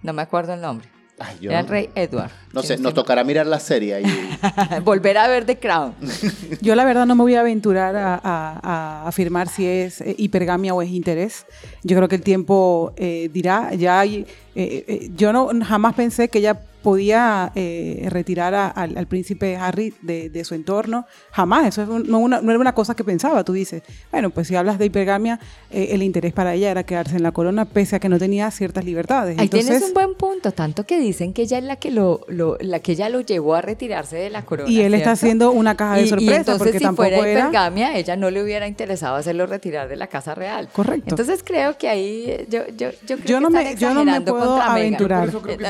No me acuerdo el nombre. Ay, yo Era el no- rey Edward. No sé, nos tocará mirar la serie mal. Volver a ver The Crown. Yo la verdad no me voy a aventurar a, a- a afirmar si es eh, hipergamia o es interés. Yo creo que el tiempo eh, dirá. Ya hay, eh, eh, yo no jamás pensé que ella podía eh, retirar a- al, al príncipe Harry de, de su entorno. Jamás. Eso es un- no, una- no era una cosa que pensaba. Tú dices, bueno, pues si hablas de hipergamia, eh, el interés para ella era quedarse en la corona pese a que no tenía ciertas libertades. Ahí tienes Entonces, un buen punto, tanto que dicen que ella es la que lo, lo- la que ella lo llevó a retirarse de la corona. y él está haciendo una caja de Y- y sorpresa entonces porque si tampoco fuera era hipergamia, ella no le hubiera interesado hacerlo retirar de la casa real. correcto. Entonces creo que ahí eh, yo, yo, yo creo Yo que no me- están yo no me puedo aventurar.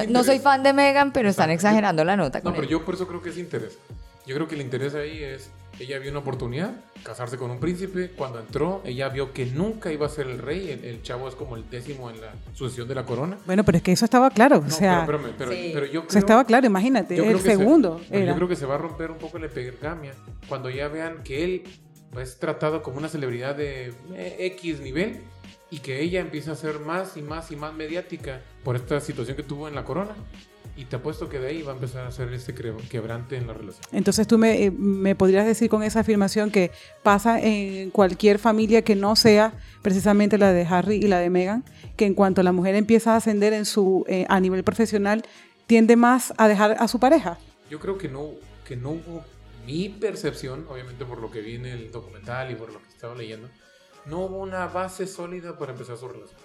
No soy fan de Pero están exagerando la nota con No, pero él. yo por eso creo que es interés. Yo creo que el interés ahí es, ella vio una oportunidad, casarse con un príncipe, cuando entró, ella vio que nunca iba a ser el rey, el, el chavo es como el décimo en la sucesión de la corona. Bueno, pero es que eso estaba claro. O No, sea, pero, espérame, pero, Sí. pero yo o creo, sea, estaba claro, imagínate, el se- segundo pero era. yo creo que se va a romper un poco la hipergamia cuando ya vean que él es tratado como una celebridad de eh, X nivel y que ella empieza a ser más y más y más mediática por esta situación que tuvo en la corona. Y te apuesto que de ahí va a empezar a hacer este quebrante en la relación. Entonces tú me, eh, me podrías decir con esa afirmación que pasa en cualquier familia que no sea precisamente la de Harry y la de Meghan, que en cuanto la mujer empieza a ascender en su, eh, a nivel profesional, tiende más a dejar a su pareja. Yo creo que no, que no hubo mi percepción, obviamente por lo que vi en el documental y por lo que estaba leyendo, no hubo una base sólida para empezar su relación.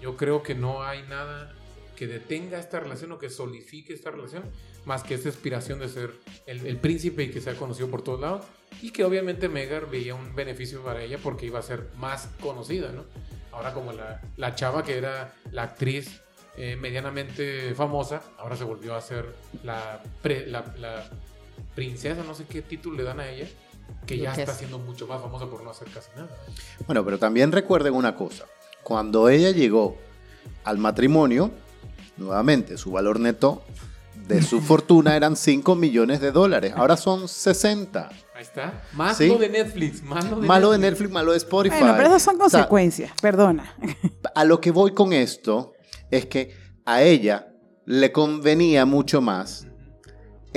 Yo creo que no hay nada que detenga esta relación o que solidifique esta relación, más que esta aspiración de ser el, el príncipe y que sea conocido por todos lados. Y que obviamente Megar veía un beneficio para ella porque iba a ser más conocida, ¿no? Ahora como la, la chava que era la actriz eh, medianamente famosa, ahora se volvió a ser la, pre- la, la princesa, no sé qué título le dan a ella, que ya está es. siendo mucho más famosa por no hacer casi nada. Bueno, pero también recuerden una cosa. Cuando ella llegó al matrimonio, nuevamente su valor neto de su fortuna eran 5 millones de dólares. Ahora son 60. Ahí está. Más Sí. lo de Netflix, más lo de Malo de Netflix, malo de Spotify. Bueno, pero esas son O sea, consecuencias, perdona. a lo que voy con esto es que a ella le convenía mucho más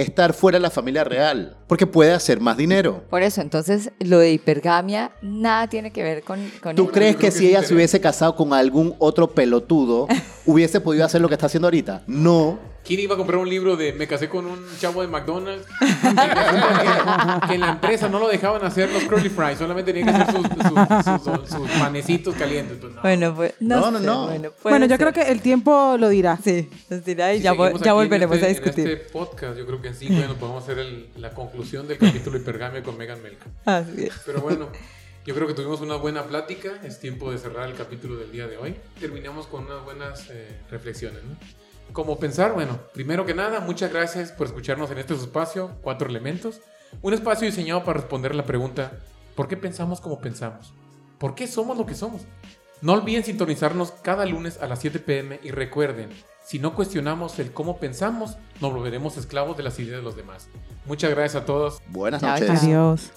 estar fuera de la familia real, porque puede hacer más dinero. Por eso, entonces, lo de hipergamia nada tiene que ver con, con ¿Tú crees que que si ella se hubiese casado con algún otro pelotudo, hubiese podido hacer lo que está haciendo ahorita? No. ¿Quién iba a comprar un libro de Me casé con un chavo de McDonald's? que, que en la empresa no lo dejaban hacer los curly fries, solamente tenía que hacer sus, sus, sus- sus panecitos calientes. Pues no. Bueno, pues, no, No, no, sé, no. Bueno, Bueno, yo ser. creo que el tiempo lo dirá. Sí, nos dirá y Si ya, vo- ya volveremos en este, a discutir. En este podcast, yo creo que en cinco años podemos hacer el- la conclusión del capítulo hipergamia con Megan Melka. Así es. Pero bueno, yo creo que tuvimos una buena plática. Es tiempo de cerrar el capítulo del día de hoy. Terminamos con unas buenas eh, reflexiones. ¿no? Como pensar, bueno, primero que nada, muchas gracias por escucharnos en este espacio, Cuatro Elementos. Un espacio diseñado para responder la pregunta, ¿por qué pensamos como pensamos? ¿Por qué somos lo que somos? No olviden sintonizarnos cada lunes a las 7 pm y recuerden, si no cuestionamos el cómo pensamos, nos volveremos esclavos de las ideas de los demás. Muchas gracias a todos. Buenas noches. Adiós.